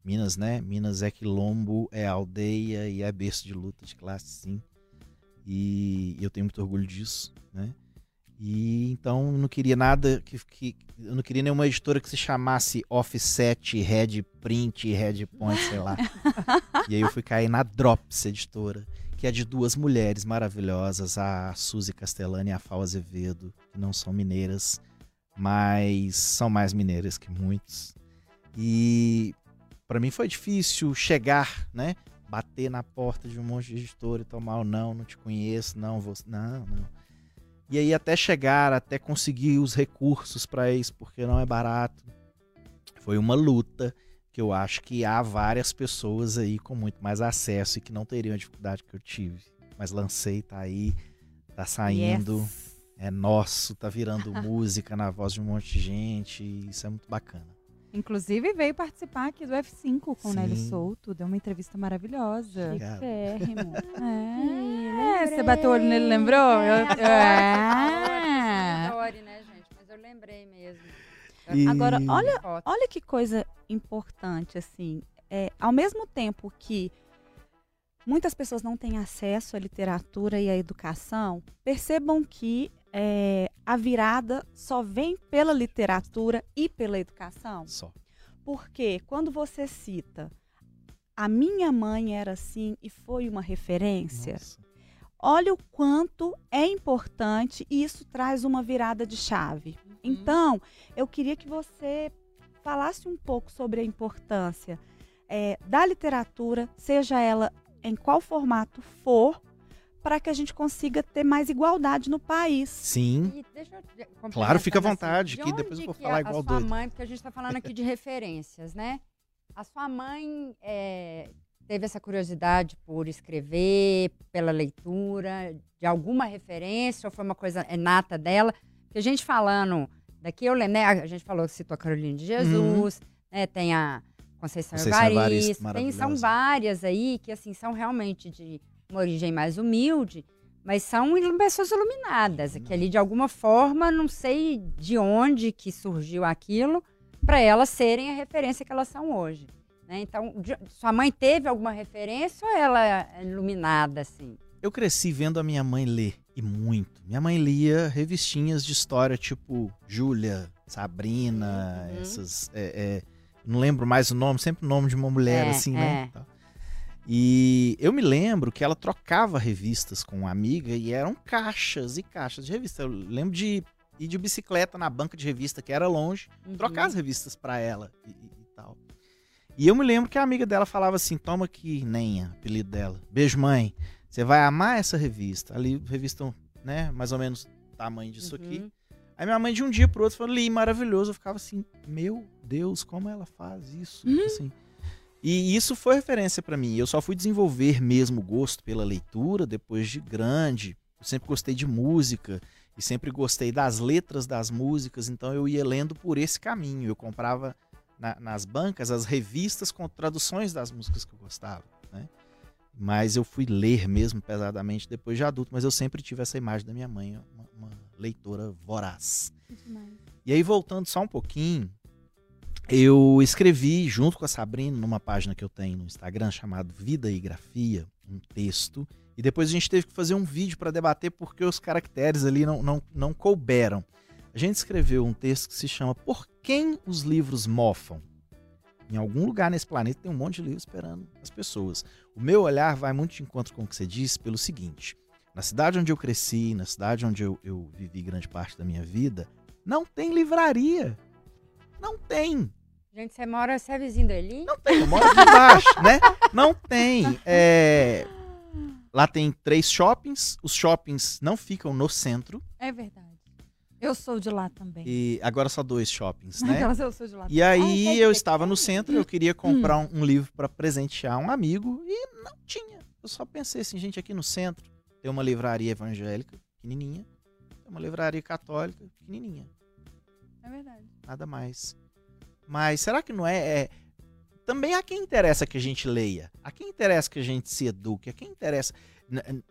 Minas, né? Minas é quilombo, é aldeia e é berço de luta de classe, sim. E eu tenho muito orgulho disso, né? E então eu não queria nada que, que eu não queria nenhuma editora que se chamasse Offset, Red Print, Red Point, sei lá. e aí eu fui cair na Drops editora, que é de duas mulheres maravilhosas, a Suzy Castellani e a Fal Azevedo, que não são mineiras, mas são mais mineiras que muitos. E para mim foi difícil chegar, né? Bater na porta de um monte de editor e tomar o não, não te conheço, não, vou, não, não. E aí até chegar, até conseguir os recursos para isso, porque não é barato. Foi uma luta que eu acho que há várias pessoas aí com muito mais acesso e que não teriam a dificuldade que eu tive. Mas lancei, tá aí, tá saindo. Yes. É nosso, tá virando música na voz de um monte de gente. isso é muito bacana. Inclusive veio participar aqui do F5 com Sim. o Nelly Souto. Deu uma entrevista maravilhosa. Férrimo. É, você bateu o olho nele, lembrou? Eu, é. né, gente? Mas eu lembrei mesmo. E... Agora, olha, olha que coisa importante, assim. É, ao mesmo tempo que muitas pessoas não têm acesso à literatura e à educação, percebam que é, a virada só vem pela literatura e pela educação? Só. Porque quando você cita a minha mãe era assim e foi uma referência, Nossa. olha o quanto é importante e isso traz uma virada de chave. Uhum. Então, eu queria que você falasse um pouco sobre a importância é, da literatura, seja ela em qual formato for, para que a gente consiga ter mais igualdade no país. Sim. claro, fica à vontade, que depois eu vou falar igual a sua doido. mãe, porque a gente está falando aqui de referências, né? A sua mãe é, teve essa curiosidade por escrever, pela leitura, de alguma referência, ou foi uma coisa enata dela? Porque a gente falando daqui, eu lembro, né? A gente falou que citou a Carolina de Jesus, uhum. né? Tem a Conceição, Conceição Evaristo, tem, são várias aí que, assim, são realmente de uma origem mais humilde, mas são pessoas iluminadas, que ali de alguma forma, não sei de onde que surgiu aquilo, para elas serem a referência que elas são hoje. Né? Então, sua mãe teve alguma referência ou ela é iluminada assim? Eu cresci vendo a minha mãe ler, e muito. Minha mãe lia revistinhas de história tipo Júlia, Sabrina, uhum. essas. É, é, não lembro mais o nome, sempre o nome de uma mulher, é, assim, né? É. E eu me lembro que ela trocava revistas com uma amiga e eram caixas e caixas de revista. Eu lembro de ir de bicicleta na banca de revista, que era longe, uhum. trocar as revistas para ela e, e, tal. E eu me lembro que a amiga dela falava assim: toma aqui, Nenha, apelido dela. Beijo, mãe. Você vai amar essa revista. Ali, revista, né, mais ou menos tamanho disso uhum. aqui. Aí minha mãe de um dia pro outro falou, li, maravilhoso. Eu ficava assim, meu Deus, como ela faz isso? Uhum. Assim, e isso foi referência para mim. Eu só fui desenvolver mesmo gosto pela leitura depois de grande. Eu sempre gostei de música e sempre gostei das letras das músicas, então eu ia lendo por esse caminho. Eu comprava na, nas bancas as revistas com traduções das músicas que eu gostava, né? Mas eu fui ler mesmo pesadamente depois de adulto, mas eu sempre tive essa imagem da minha mãe, uma, uma leitora voraz. E aí, voltando só um pouquinho, eu escrevi junto com a Sabrina numa página que eu tenho no Instagram chamado Vida e Grafia, um texto. E depois a gente teve que fazer um vídeo para debater porque os caracteres ali não, não, não couberam. A gente escreveu um texto que se chama Por quem os livros mofam? Em algum lugar nesse planeta tem um monte de livros esperando as pessoas. O meu olhar vai muito de encontro com o que você disse pelo seguinte: na cidade onde eu cresci, na cidade onde eu, eu vivi grande parte da minha vida, não tem livraria. Não tem. Gente, você mora, você é vizinho dele? Não tem, eu moro aqui embaixo, né? Não tem. É... Lá tem três shoppings. Os shoppings não ficam no centro. É verdade. Eu sou de lá também. E agora só dois shoppings, né? eu sou de lá. E aí ah, eu estava no centro, eu queria comprar um, um livro para presentear um amigo e não tinha. Eu só pensei assim, gente, aqui no centro tem uma livraria evangélica, pequenininha, tem uma livraria católica, pequenininha. É verdade. Nada mais. Mas será que não é, é, Também a quem interessa que a gente leia, a quem interessa que a gente se eduque, a quem interessa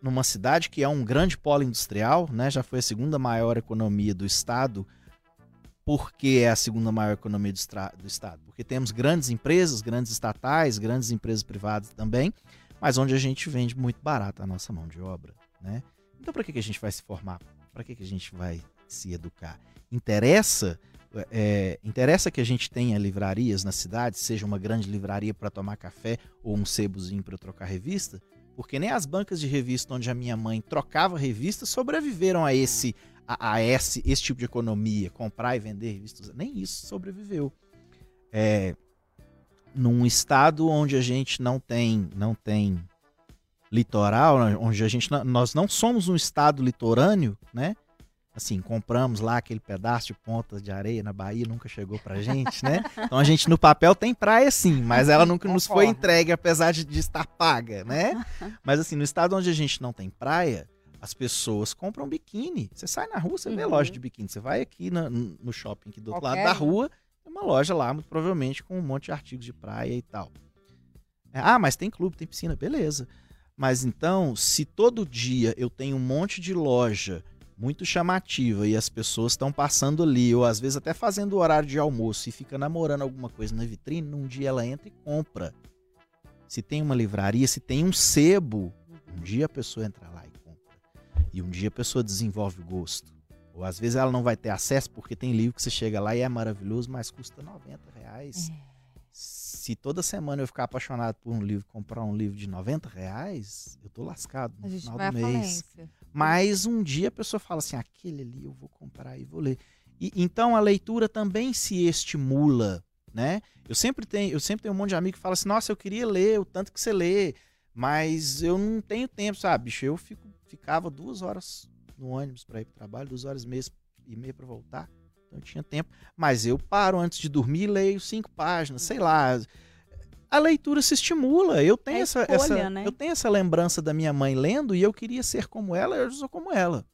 numa cidade que é um grande polo industrial, né? Já foi a segunda maior economia do estado. Por que é a segunda maior economia do, do estado? Porque temos grandes empresas, grandes estatais, grandes empresas privadas também, mas onde a gente vende muito barato a nossa mão de obra, né? Então, para que, que a gente vai se formar? Para que, que a gente vai se educar? Interessa é, interessa que a gente tenha livrarias na cidade, seja uma grande livraria para tomar café ou um sebozinho para trocar revista, porque nem as bancas de revista onde a minha mãe trocava revistas sobreviveram a esse a, a esse, esse tipo de economia, comprar e vender revistas, nem isso sobreviveu. É, num estado onde a gente não tem não tem litoral, onde a gente nós não somos um estado litorâneo, né? Assim, compramos lá aquele pedaço de pontas de areia na Bahia, nunca chegou pra gente, né? Então a gente no papel tem praia sim, mas ela nunca nos foi entregue, apesar de, de estar paga, né? Mas assim, no estado onde a gente não tem praia, as pessoas compram biquíni. Você sai na rua, você uhum. vê loja de biquíni. Você vai aqui no, no shopping aqui do outro lado da rua, tem uma loja lá, muito provavelmente, com um monte de artigos de praia e tal. É, ah, mas tem clube, tem piscina, beleza. Mas então, se todo dia eu tenho um monte de loja muito chamativa e as pessoas estão passando ali, ou às vezes até fazendo o horário de almoço e fica namorando alguma coisa na vitrine, num dia ela entra e compra. Se tem uma livraria, se tem um sebo, um dia a pessoa entra lá e compra. E um dia a pessoa desenvolve o gosto. Ou às vezes ela não vai ter acesso, porque tem livro que você chega lá e é maravilhoso, mas custa 90 reais. É. Se toda semana eu ficar apaixonado por um livro, comprar um livro de 90 reais, eu tô lascado no final do mês. Mas um dia a pessoa fala assim: aquele ali eu vou comprar e vou ler. E, então a leitura também se estimula, né? Eu sempre tenho, eu sempre tenho um monte de amigo que fala assim: "Nossa, eu queria ler o tanto que você lê, mas eu não tenho tempo, sabe, bicho? Eu fico, ficava duas horas no ônibus para ir para o trabalho, duas horas e meia, e meia para voltar. Então eu tinha tempo. Mas eu paro antes de dormir e leio cinco páginas, sei lá. A leitura se estimula. Eu tenho, é essa, escolha, essa né? eu tenho essa lembrança da minha mãe lendo e eu queria ser como ela, eu sou como ela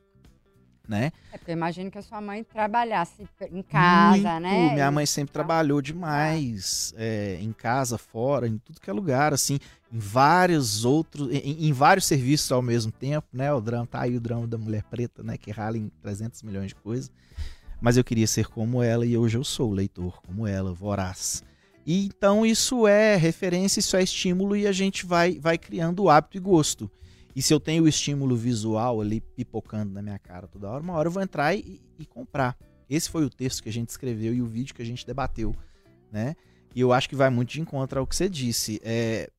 né? É porque eu imagino que a sua mãe trabalhasse em casa, Muito. né? Minha mãe sempre trabalhou demais, é, em casa, fora, em tudo que é lugar, assim, em vários outros, em, em, vários serviços ao mesmo tempo, né? O drama, tá aí o drama da mulher preta, né? Que rala em 300 milhões de coisas. Mas eu queria ser como ela e hoje eu sou leitor como ela, voraz. E então isso é referência, isso é estímulo e a gente vai, vai criando hábito e gosto. E se eu tenho o estímulo visual ali pipocando na minha cara toda hora, uma hora eu vou entrar e, e comprar. Esse foi o texto que a gente escreveu e o vídeo que a gente debateu, né? E eu acho que vai muito de encontro ao que você disse. É,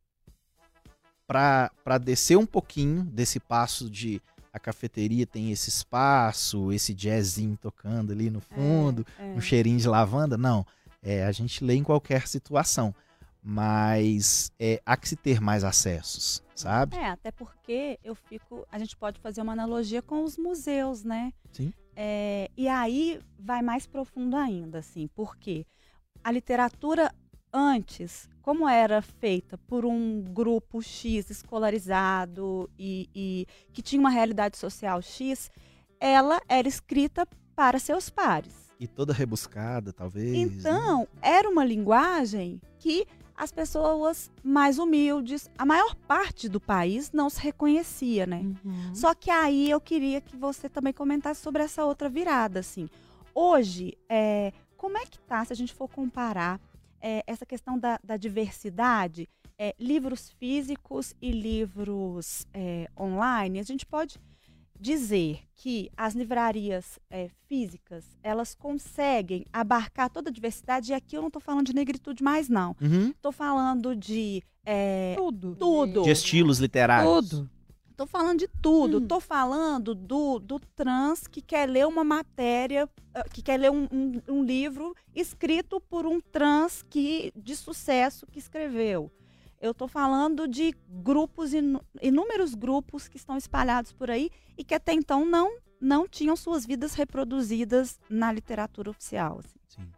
para descer um pouquinho desse passo de a cafeteria tem esse espaço, esse jazzinho tocando ali no fundo, é, é. um cheirinho de lavanda, não. É, a gente lê em qualquer situação mas é, há que se ter mais acessos, sabe? É, até porque eu fico. A gente pode fazer uma analogia com os museus, né? Sim. É, e aí vai mais profundo ainda, assim, porque a literatura antes, como era feita por um grupo X escolarizado e, e que tinha uma realidade social X, ela era escrita para seus pares. E toda rebuscada, talvez. Né? Então, né? era uma linguagem que as pessoas mais humildes, a maior parte do país não se reconhecia, né? Uhum. Só que aí eu queria que você também comentasse sobre essa outra virada, assim. Hoje, é, como é que tá, se a gente for comparar é, essa questão da, da diversidade, é, livros físicos e livros é, online, a gente pode dizer que as livrarias é, físicas elas conseguem abarcar toda a diversidade e aqui eu não estou falando de negritude mais não estou uhum. falando de é, tudo tudo de estilos literários tudo Estou falando de tudo. Estou hum. falando do, do trans que quer ler uma matéria, ah, que quer ler um, um, um livro escrito por um trans que de sucesso que escreveu. Eu estou falando de grupos, inúmeros grupos que estão espalhados por aí e que até então não, não tinham suas vidas reproduzidas na literatura oficial. Assim. Sim.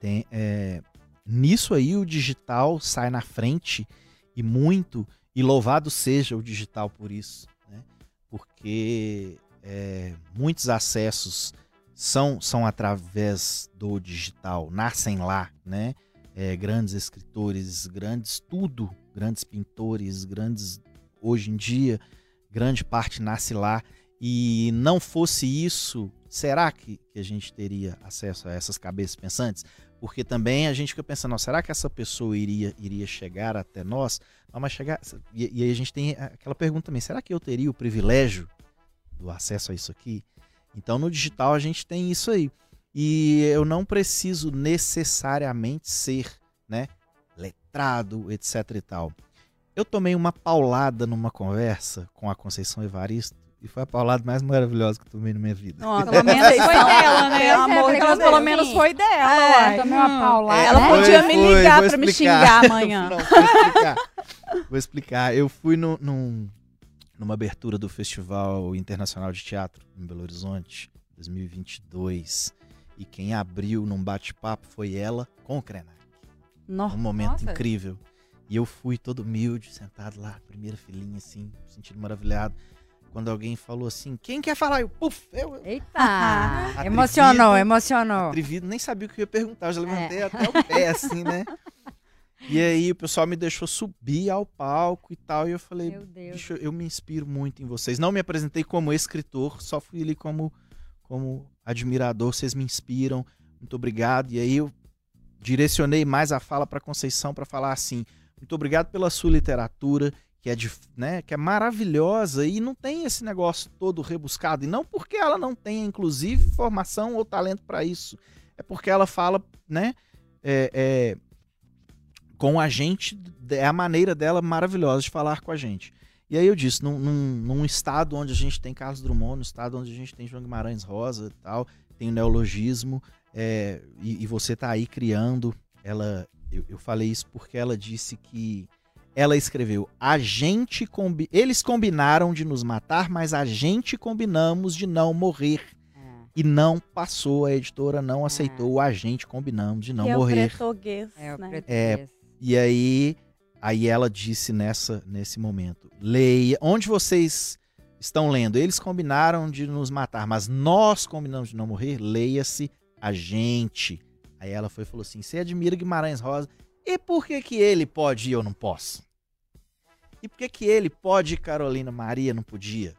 Tem, é, nisso aí o digital sai na frente e muito, e louvado seja o digital por isso, né? porque é, muitos acessos são, são através do digital, nascem lá, né? É, grandes escritores, grandes tudo, grandes pintores, grandes hoje em dia, grande parte nasce lá. E não fosse isso, será que, que a gente teria acesso a essas cabeças pensantes? Porque também a gente fica pensando, será que essa pessoa iria, iria chegar até nós? Não, mas chegar. E, e aí a gente tem aquela pergunta também: será que eu teria o privilégio do acesso a isso aqui? Então no digital a gente tem isso aí. E eu não preciso necessariamente ser, né, letrado, etc e tal. Eu tomei uma paulada numa conversa com a Conceição Evaristo e foi a paulada mais maravilhosa que eu tomei na minha vida. Oh, pelo menos foi dela, né? Pelo amor de Deus, pelo menos foi dela. É, tomei uma paulada. Ela né? podia foi, me ligar para me xingar amanhã. Não, vou explicar. vou explicar. Eu fui no, num, numa abertura do Festival Internacional de Teatro em Belo Horizonte, 2022. E quem abriu num bate-papo foi ela com o Krenak. Um momento Nossa. incrível. E eu fui todo humilde, sentado lá, primeira filinha, assim, sentindo maravilhado. Quando alguém falou assim, quem quer falar? Eu, puf, eu. Eita! atrevido, emocionou, emocionou. Atrevido, nem sabia o que eu ia perguntar, eu já levantei é. até o pé, assim, né? E aí o pessoal me deixou subir ao palco e tal. E eu falei, bicho, eu me inspiro muito em vocês. Não me apresentei como escritor, só fui ali como como admirador, vocês me inspiram, muito obrigado. E aí eu direcionei mais a fala para Conceição para falar assim: muito obrigado pela sua literatura, que é, de, né, que é maravilhosa e não tem esse negócio todo rebuscado. E não porque ela não tenha, inclusive, formação ou talento para isso. É porque ela fala, né? É, é, com a gente, é a maneira dela maravilhosa de falar com a gente. E aí eu disse, num, num, num, estado onde a gente tem Carlos Drummond, no estado onde a gente tem João Guimarães Rosa e tal, tem o neologismo, é, e, e, você tá aí criando, ela, eu, eu, falei isso porque ela disse que ela escreveu, a gente, combi eles combinaram de nos matar, mas a gente combinamos de não morrer. É. E não passou, a editora não é. aceitou, a gente combinamos de não é morrer. O português, é, o né? É, e aí, aí ela disse nessa nesse momento: leia. Onde vocês estão lendo? Eles combinaram de nos matar, mas nós combinamos de não morrer. Leia-se a gente. Aí ela foi e falou assim: Você admira Guimarães Rosa? E por que que ele pode e eu não posso? E por que que ele pode e Carolina Maria não podia?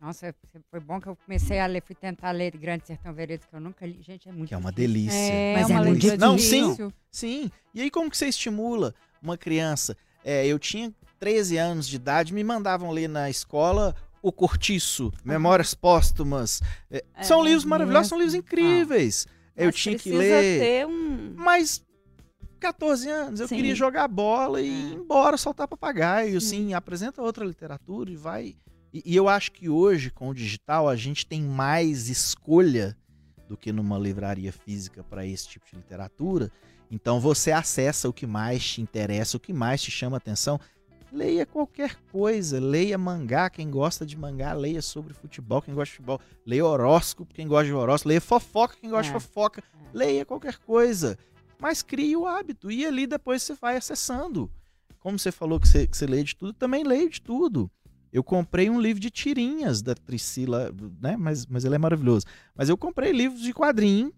Nossa, foi bom que eu comecei a ler, fui tentar ler Grande Sertão Veredas, que eu nunca li. Gente, é muito Que é uma delícia. É, Mas é, muito difícil. Não, sim, sim. E aí como que você estimula uma criança? É, eu tinha 13 anos de idade, me mandavam ler na escola O Cortiço, Memórias Póstumas. É, é, são livros maravilhosos, são livros incríveis. Ah. Eu tinha que ler. Um... Mas 14 anos, eu Sim. queria jogar bola e ir embora, soltar papagaio, assim, apresenta outra literatura e vai e, e eu acho que hoje, com o digital, a gente tem mais escolha do que numa livraria física para esse tipo de literatura. Então você acessa o que mais te interessa, o que mais te chama atenção. Leia qualquer coisa, leia mangá, quem gosta de mangá, leia sobre futebol, quem gosta de futebol, leia horóscopo, quem gosta de horóscopo, leia fofoca, quem gosta é. de fofoca, é. leia qualquer coisa. Mas crie o hábito e ali depois você vai acessando. Como você falou que você, que você lê de tudo, também leia de tudo. Eu comprei um livro de tirinhas da Priscila, né? Mas, mas ele é maravilhoso. Mas eu comprei livros de quadrinho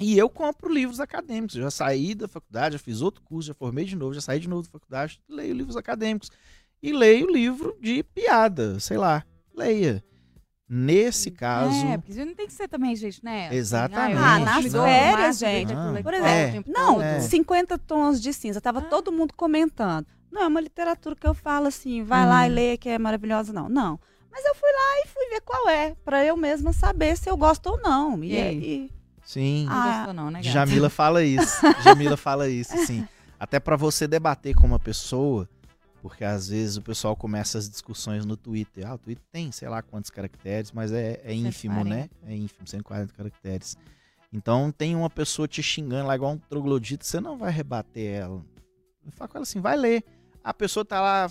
e eu compro livros acadêmicos. Eu já saí da faculdade, já fiz outro curso, já formei de novo, já saí de novo da faculdade, leio livros acadêmicos. E leio livro de piada, sei lá. Leia. Nesse caso. É, porque não tem que ser também, gente, né? Exatamente. Ah, nas férias, gente. Ah, por exemplo, é, não, é. 50 tons de cinza. Tava ah. todo mundo comentando. Não é uma literatura que eu falo assim, vai lá e uhum. lê que é maravilhosa, não. Não. Mas eu fui lá e fui ver qual é, para eu mesma saber se eu gosto ou não. E, e... Sim. Ah, não gostou não, né, Jamila fala isso. Jamila fala isso, sim. Até para você debater com uma pessoa, porque às vezes o pessoal começa as discussões no Twitter. Ah, o Twitter tem sei lá quantos caracteres, mas é, é ínfimo, né? É ínfimo, 140 caracteres. Então tem uma pessoa te xingando lá igual um troglodito, você não vai rebater ela. Fala com ela assim, vai ler a pessoa tá lá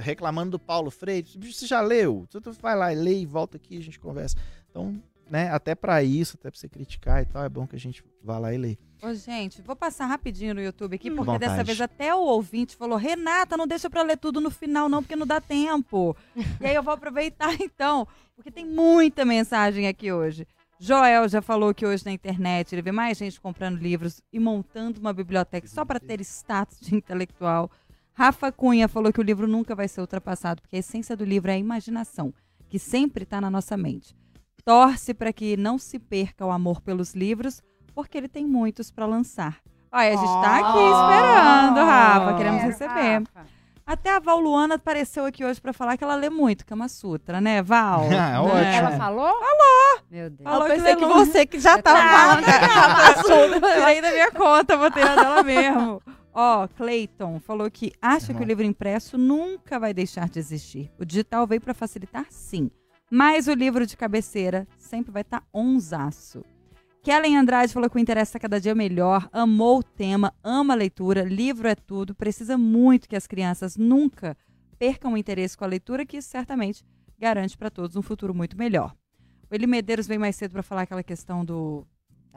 reclamando do Paulo Freire, você já leu? Tu vai lá e lê e volta aqui e a gente conversa. Então, né, até para isso, até para você criticar e tal, é bom que a gente vá lá e lê. Ô, gente, vou passar rapidinho no YouTube aqui, hum, porque Vontade. dessa vez até o ouvinte falou: Renata, não deixa para ler tudo no final, não, porque não dá tempo. e aí eu vou aproveitar então, porque tem muita mensagem aqui hoje. Joel já falou que hoje na internet ele vê mais gente comprando livros e montando uma biblioteca só para ter status de intelectual. Rafa Cunha falou que o livro nunca vai ser ultrapassado, porque a essência do livro é a imaginação, que sempre está na nossa mente. Torce para que não se perca o amor pelos livros, porque ele tem muitos para lançar. Olha, a gente está aqui esperando, Rafa, queremos receber. Até a Val Luana apareceu aqui hoje para falar que ela lê muito Kama Sutra, né, Val? Ah, ótimo. Ela falou? Falou. Meu Deus. Falou eu pensei que, que você que já estava falando Kama Sutra. Tirei da minha conta, botei na dela mesmo. Ó, oh, Clayton falou que acha que o livro impresso nunca vai deixar de existir. O digital veio para facilitar, sim. Mas o livro de cabeceira sempre vai estar tá onzaço. Kellen Andrade falou que o interesse cada dia melhor, amou o tema, ama a leitura, livro é tudo, precisa muito que as crianças nunca percam o interesse com a leitura, que isso certamente garante para todos um futuro muito melhor. O Eli Medeiros veio mais cedo para falar aquela questão do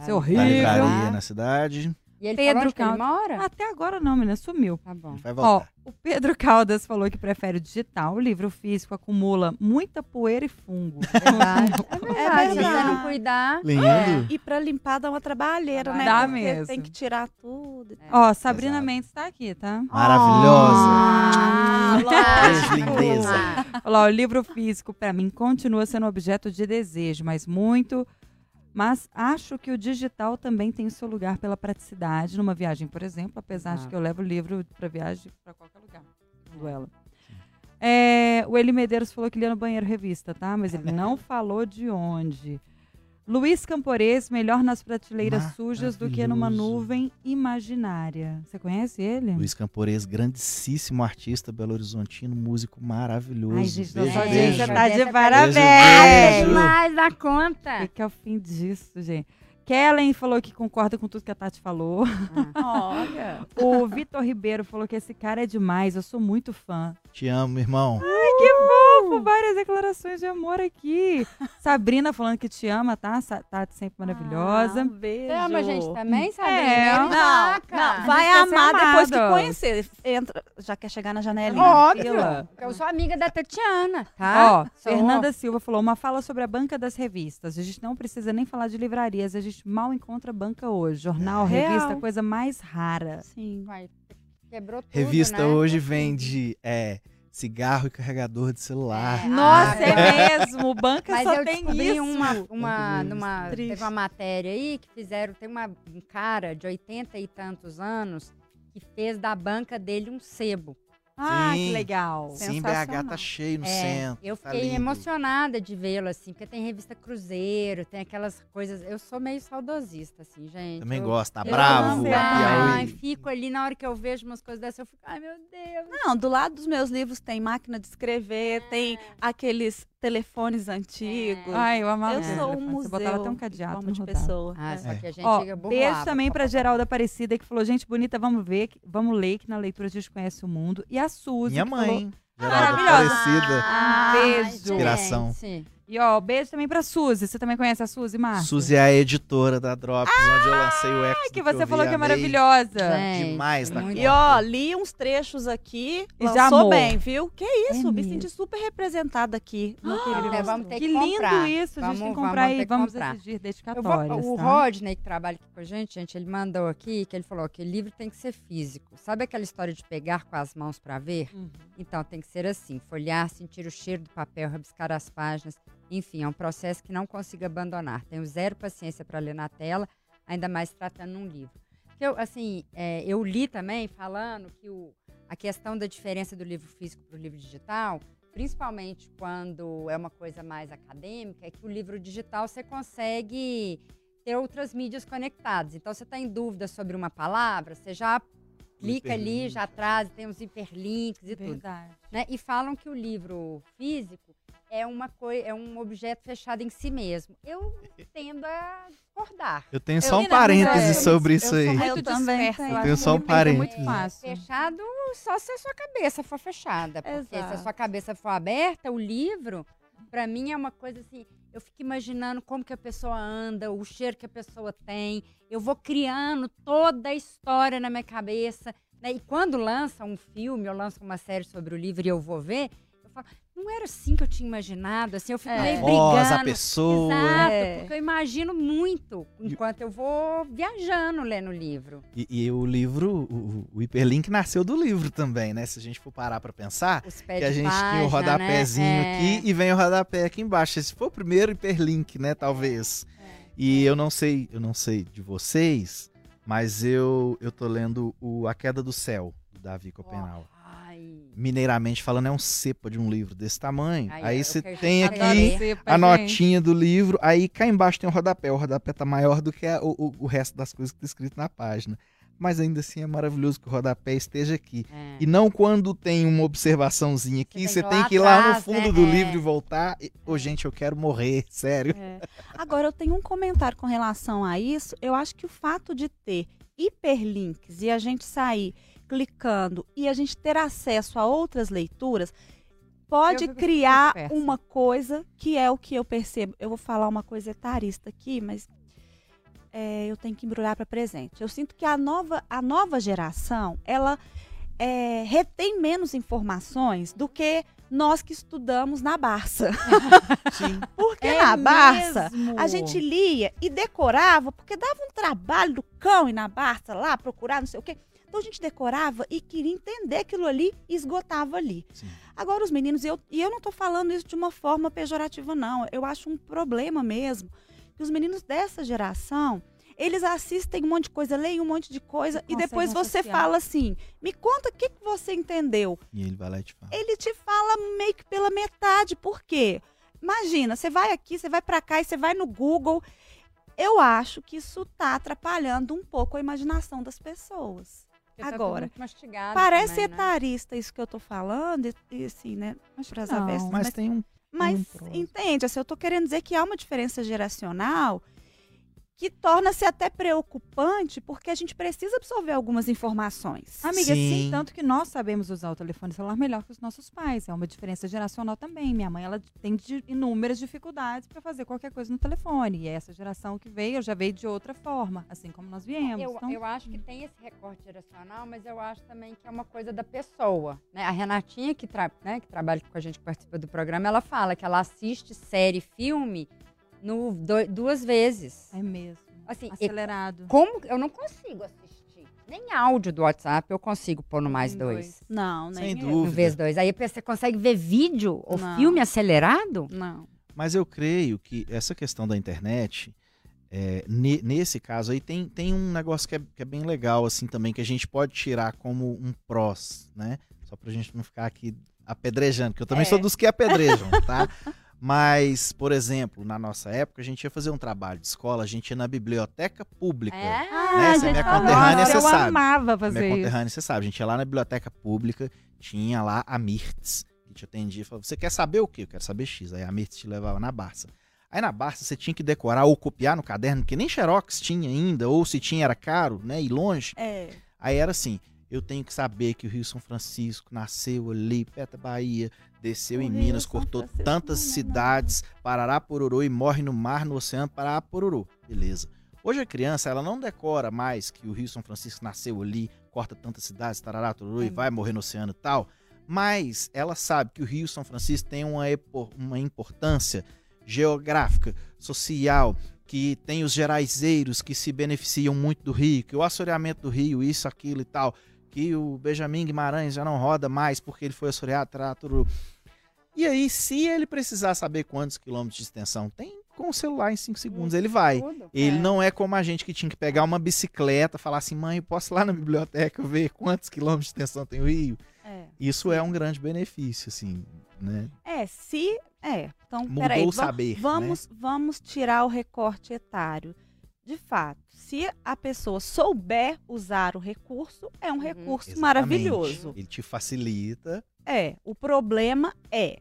ser horrível. livraria na cidade. E ele Pedro Caldas. Ele mora? Até agora não, menina, sumiu. Tá bom. Vai voltar. Ó, o Pedro Caldas falou que prefere o digital. O livro físico acumula muita poeira e fungo. Verdade. é verdade. É Se não cuidar. Lindo. É. E pra limpar dá uma trabalhadeira, né? Dá Porque mesmo. tem que tirar tudo. É. Ó, Sabrina Exato. Mendes tá aqui, tá? Maravilhosa. Ah, lógico. lindeza. Olha lá, o livro físico, pra mim, continua sendo objeto de desejo, mas muito mas acho que o digital também tem o seu lugar pela praticidade numa viagem, por exemplo, apesar ah. de que eu levo o livro para viagem para qualquer lugar, segundo ela. É, o Eli Medeiros falou que lia no banheiro revista, tá? Mas ele não falou de onde. Luiz Camporês, melhor nas prateleiras sujas do que numa nuvem imaginária. Você conhece ele? Luiz Camporês, grandíssimo artista belo horizontino, músico maravilhoso. Ai, gente, beijo, beijo. Você tá de parabéns. Beijo, demais da conta. O que é o fim disso, gente? Kellen falou que concorda com tudo que a Tati falou. Ah. Olha. o Vitor Ribeiro falou que esse cara é demais, eu sou muito fã. Te amo, irmão. Ai, que fofo! Várias declarações de amor aqui. Sabrina falando que te ama, tá? Tati sempre maravilhosa. Ah, um beijo. Você ama a gente também, Sabrina? É, não, não, vai amar depois que conhecer. Entra, já quer chegar na janelinha. Óbvio. Eu sou amiga da Tatiana, tá? Ó, sou. Fernanda Silva falou uma fala sobre a banca das revistas. A gente não precisa nem falar de livrarias, a gente gente mal encontra banca hoje. Jornal, Real. revista, coisa mais rara. Sim. Vai, quebrou tudo, Revista né? hoje vende é, cigarro e carregador de celular. É. Nossa, é, é mesmo. Banca Mas só eu tem descobri isso. uma, uma, numa, teve uma matéria aí que fizeram, tem uma, um cara de 80 e tantos anos que fez da banca dele um sebo. Ah, Sim. que legal. Sim, BH tá cheio no é, centro. Eu tá fiquei tá emocionada de vê-lo, assim, porque tem revista Cruzeiro, tem aquelas coisas. Eu sou meio saudosista, assim, gente. Também eu, gosto, tá bravo. Ai, fico ali, na hora que eu vejo umas coisas dessas, eu fico, ai meu Deus. Não, do lado dos meus livros tem máquina de escrever, é. tem aqueles telefones antigos. É. Ai, eu amava. Eu sou um museu. Você botava até um cadeado de pessoa. Ah, é. só que a gente Ó, chega Beijo também pra Geralda Aparecida, que falou, gente bonita, vamos ver, vamos ler, que na leitura a gente conhece o mundo. E a Suzy, Minha mãe. Falou, Maravilhosa. Aparecida. Ah, beijo. Inspiração. Gente. E ó, beijo também pra Suzy. Você também conhece a Suzy, Marcos? Suzy é a editora da Drops, ah, onde eu lancei o X. que você que falou vi, que é maravilhosa. Gente, Demais na E ó, li uns trechos aqui. E já amou. bem, viu? Que isso, é me senti super representada aqui. Ah, vamos ter que, que lindo isso. Vamos, a gente tem que comprar vamos e vamos comprar. exigir dedicatórias. o tá? Rodney, que trabalha aqui com a gente, gente, ele mandou aqui que ele falou que o livro tem que ser físico. Sabe aquela história de pegar com as mãos para ver? Uhum. Então tem que ser assim: folhear, sentir o cheiro do papel, rabiscar as páginas. Enfim, é um processo que não consigo abandonar. Tenho zero paciência para ler na tela, ainda mais tratando num livro. Eu, assim, é, eu li também falando que o, a questão da diferença do livro físico para o livro digital, principalmente quando é uma coisa mais acadêmica, é que o livro digital você consegue ter outras mídias conectadas. Então, você está em dúvida sobre uma palavra, você já clica ali, já traz, tem os hiperlinks e Verdade. tudo. Né? E falam que o livro físico é uma coisa, é um objeto fechado em si mesmo. Eu tendo a discordar. Eu tenho só um parêntese sobre isso aí. Eu, também. Eu tenho só um parêntese. É fácil. Fechado só se a sua cabeça for fechada, porque Exato. se a sua cabeça for aberta, o livro, para mim é uma coisa assim, eu fico imaginando como que a pessoa anda, o cheiro que a pessoa tem. Eu vou criando toda a história na minha cabeça. Né? E quando lança um filme, ou lança uma série sobre o livro e eu vou ver, eu falo, não era assim que eu tinha imaginado, assim, eu fico é. meio brigando. a pessoa. Exato, é. porque eu imagino muito enquanto eu vou viajando lendo o livro. E, e o livro, o, o, hiperlink nasceu do livro também, né? Se a gente for parar pra pensar, que a gente página, tinha o rodapézinho né? aqui e vem o rodapé aqui embaixo. Esse foi o primeiro hiperlink, né? Talvez. É. E eu não sei, eu não sei de vocês, mas eu, eu tô lendo o A Queda do Céu, do Davi Copenau. Oh mineiramente falando, é um cepa de um livro desse tamanho. Aí eu você tem aqui Cepa, a gente. notinha do livro, aí cá embaixo tem o rodapé. O rodapé tá maior do que a- o, o- resto das coisas que tá escrito na página. Mas ainda assim é maravilhoso que o rodapé esteja aqui. É. E não quando tem uma observaçãozinha aqui, Você você tem que que ir lá lá no atrás, fundo né? do É. livro e voltar. E, Ô, gente, eu quero morrer, sério. É. Agora, eu tenho um comentário com relação a isso. Eu acho que o fato de ter hiperlinks e a gente sair clicando e a gente ter acesso a outras leituras pode criar uma coisa que é o que eu percebo. Eu vou falar uma coisa etarista aqui, mas é, eu tenho que embrulhar para presente. Eu sinto que a nova, a nova geração, ela é, retém menos informações do que nós que estudamos na Barça. Sim. Porque É na Barça, mesmo. a gente lia e decorava, porque dava um trabalho do cão ir na Barça lá, procurar não sei o quê. Então a gente decorava e queria entender aquilo ali e esgotava ali. Sim. Agora os meninos, eu, e eu não estou falando isso de uma forma pejorativa, não. Eu acho um problema mesmo que os meninos dessa geração, Eles assistem um monte de coisa, leem um monte de coisa e, e depois você associar. fala assim: me conta o que, que você entendeu. E ele vai lá e te fala. Ele te fala meio que pela metade. Por quê? Imagina, você vai aqui, você vai para cá e você vai no Google. Eu acho que isso está atrapalhando um pouco a imaginação das pessoas. Tá Agora, tá parece também, né? etarista isso que eu tô falando, e, assim, né? Mas, não, mas, mas tem um. Mas um entende, assim, eu tô querendo dizer que há uma diferença geracional que torna-se até preocupante porque a gente precisa absorver algumas informações. Amiga, sim. sim. tanto que nós sabemos usar o telefone celular melhor que os nossos pais. É uma diferença geracional também. Minha mãe, ela tem de, inúmeras dificuldades para fazer qualquer coisa no telefone. E essa geração que veio, já veio de outra forma, assim como nós viemos. Eu, então... eu acho que tem esse recorte geracional, mas eu acho também que é uma coisa da pessoa. Né? A Renatinha, que, tra né, que trabalha com a gente, que participa do programa, ela fala que ela assiste série, filme no, do, duas vezes. É mesmo. Assim, Acelerado. como eu não consigo assistir. Nem áudio do WhatsApp eu consigo pôr no mais dois. dois. Não, nem Sem dúvida. No vez dois. Aí você consegue ver vídeo ou não. filme acelerado? Não. Mas eu creio que essa questão da internet, é, nesse caso aí, tem, tem um negócio que é, que é, bem legal, assim, também, que a gente pode tirar como um prós, né? Só pra gente não ficar aqui apedrejando, que eu também é. sou dos que apedrejam, tá? Mas, por exemplo, na nossa época, a gente ia fazer um trabalho de escola, a gente ia na biblioteca pública. É? Né? Ah, Você é minha conterrânea, você sabe. Eu amava fazer minha isso. conterrânea, você sabe. A gente ia lá na biblioteca pública, tinha lá a Mirtz, que te atendia e falava, você quer saber o quê? Eu quero saber X. Aí a Mirtz te levava na Barça. Aí na Barça você tinha que decorar ou copiar no caderno, que nem Xerox tinha ainda, ou se tinha era caro, né, e longe. É. Aí era assim, eu tenho que saber que o Rio São Francisco nasceu ali, perto da Bahia, desceu em Minas, cortou tantas cidades, Parará Pororô e morre no mar, no oceano, Parará Pororô. Beleza. Hoje a criança, ela não decora mais que o Rio São Francisco nasceu ali, corta tantas cidades, Tarará, Pororô e vai morrer no oceano e tal. Mas ela sabe que o Rio São Francisco tem uma, uma importância geográfica, social, que tem os geraizeiros que se beneficiam muito do rio, que o assoreamento do rio, isso, aquilo e tal que o Benjamin Guimarães já não roda mais porque ele foi assoreado, traturo. E aí, se ele precisar saber quantos quilômetros de extensão tem, com o celular em 5 segundos ele vai. Tudo. Ele é. não é como a gente que tinha que pegar uma bicicleta, falar assim, mãe, posso ir lá na biblioteca ver quantos quilômetros de extensão tem o rio? É. Isso é um grande benefício, assim, né? É, se... É, então, Mudou peraí, o saber, vamos, né? vamos tirar o recorte etário. De fato, se a pessoa souber usar o recurso, é um uhum. recurso Exatamente. maravilhoso. Ele te facilita. É, o problema é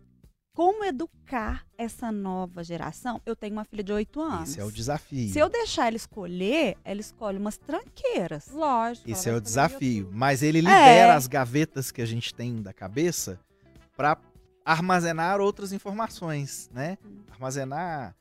como educar essa nova geração? Eu tenho uma filha de 8 anos. Esse é o desafio. Se eu deixar ela escolher, ela escolhe umas tranqueiras. Lógico. Esse é o desafio. Mas ele libera é. as gavetas que a gente tem da cabeça para armazenar outras informações, né? Hum. Armazenar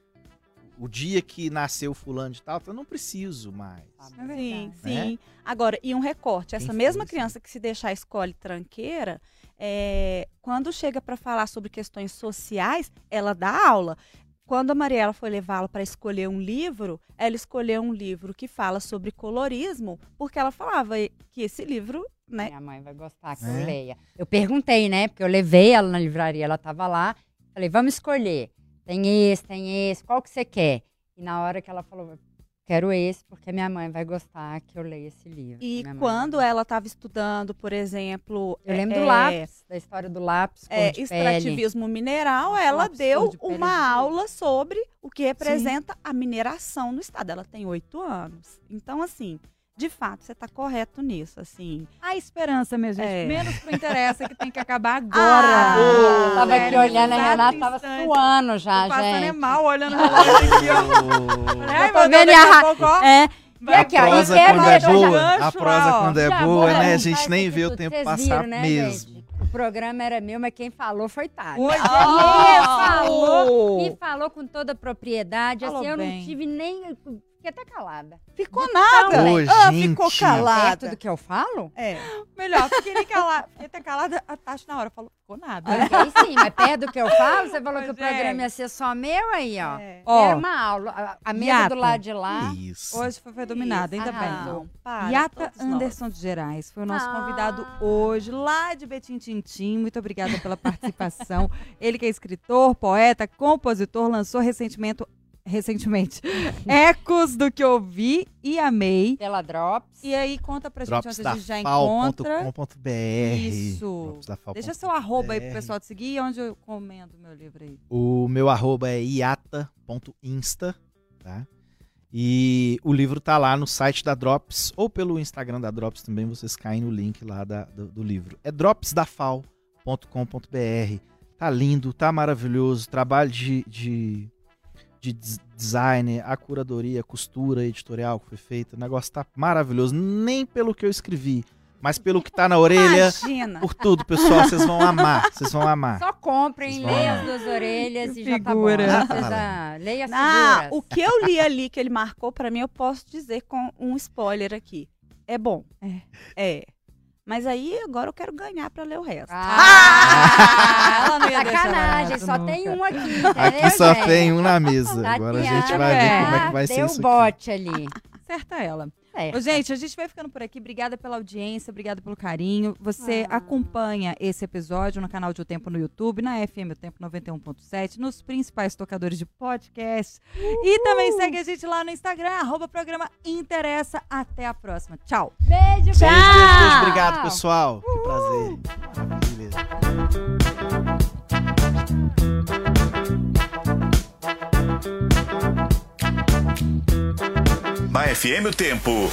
o dia que nasceu fulano de tal, eu não preciso mais. É sim, né? sim. Agora, e um recorte, essa mesma criança que se deixar escolhe tranqueira, é, quando chega para falar sobre questões sociais, ela dá aula. Quando a Mariela foi levá-la para escolher um livro, ela escolheu um livro que fala sobre colorismo, porque ela falava que esse livro, né? Minha mãe vai gostar que é. eu leia. Eu perguntei, né? Porque eu levei ela na livraria, ela estava lá. Falei, vamos escolher. Tem esse, tem esse, qual que você quer? E na hora que ela falou, quero esse, porque minha mãe vai gostar que eu leia esse livro. E quando ela estava estudando, por exemplo. Eu lembro é, do lápis, da história do lápis. É, extrativismo mineral, ela deu de uma aula sobre o que representa Sim. a mineração no estado. Ela tem oito anos. Então, assim, de fato, você está correto nisso, assim. A esperança, minha gente. É. Menos pro interessa que tem que acabar agora. Ah, oh, tava aqui olhando, a Renata tava suando já, Tô passando gente. mal olhando a relógio aqui, ó. Ai, tô vendo a... pouco, ó. É. Vai, a prosa quando é boa, a prosa quando é boa, né? A gente nem vê o tempo passar né, mesmo. Gente? O programa era meu, mas quem falou foi Tati. Hoje oh, falou e falou com toda a propriedade. Falou assim, eu não tive nem Fiquei até calada. Ficou nada. Ô, ah, ficou calada. Perto do que eu falo? É. Melhor, fiquei nem calada. Fiquei até calada, a Tati na hora falou, ficou nada. Fiquei sim, mas perto do que eu falo, você falou que o programa ia ser só meu aí, ó. É. Era uma aula. A, a mesa Yata. do lado de lá. Isso. Hoje foi, foi dominada, ainda ah, bem. Não, para, Yata Anderson nós. de Gerais foi o nosso ah. convidado hoje, lá de Betim Tintim. Muito obrigada pela participação. Ele que é escritor, poeta, compositor, lançou recentemente recentemente. Ecos do que ouvi e amei. Pela Drops. E aí conta pra gente onde a gente já encontra. Isso. Deixa seu arroba aí pro pessoal te seguir e onde eu comendo meu livro aí. O meu arroba é iata.insta, tá? E o livro tá lá no site da Drops ou pelo Instagram da Drops também, vocês caem no link lá da, do, do livro. É dropsdafal.com.br. Tá lindo, tá maravilhoso. Trabalho de, de, de design, a curadoria, a costura editorial que foi feita. O negócio tá maravilhoso. Nem pelo que eu escrevi, mas pelo que tá na orelha, Imagina. por tudo, pessoal, vocês vão amar. Vocês vão amar. Só comprem, leiam as duas orelhas e já tá bom. Ah, leia ah, O que eu li ali que ele marcou para mim, eu posso dizer com um spoiler aqui. É bom. É. É. Mas aí agora eu quero ganhar para ler o resto. Ah, ela não ia Sacanagem, só nunca. tem um aqui. Entendeu, aqui só gente? tem um na mesa. Agora a gente vai ver como é que vai ser isso. Tem o bote ali. Certa ela. Ô, gente, a gente vai ficando por aqui. Obrigada pela audiência, obrigada pelo carinho. Você ah. acompanha esse episódio no canal de O Tempo no YouTube, na FM O Tempo 91.7, nos principais tocadores de podcast. E também segue a gente lá no Instagram, arroba programa Interessa. Até a próxima. Tchau. Beijo, Tchau. Beijo, beijo, beijo. Obrigado, pessoal. Que prazer. Na FM o Tempo.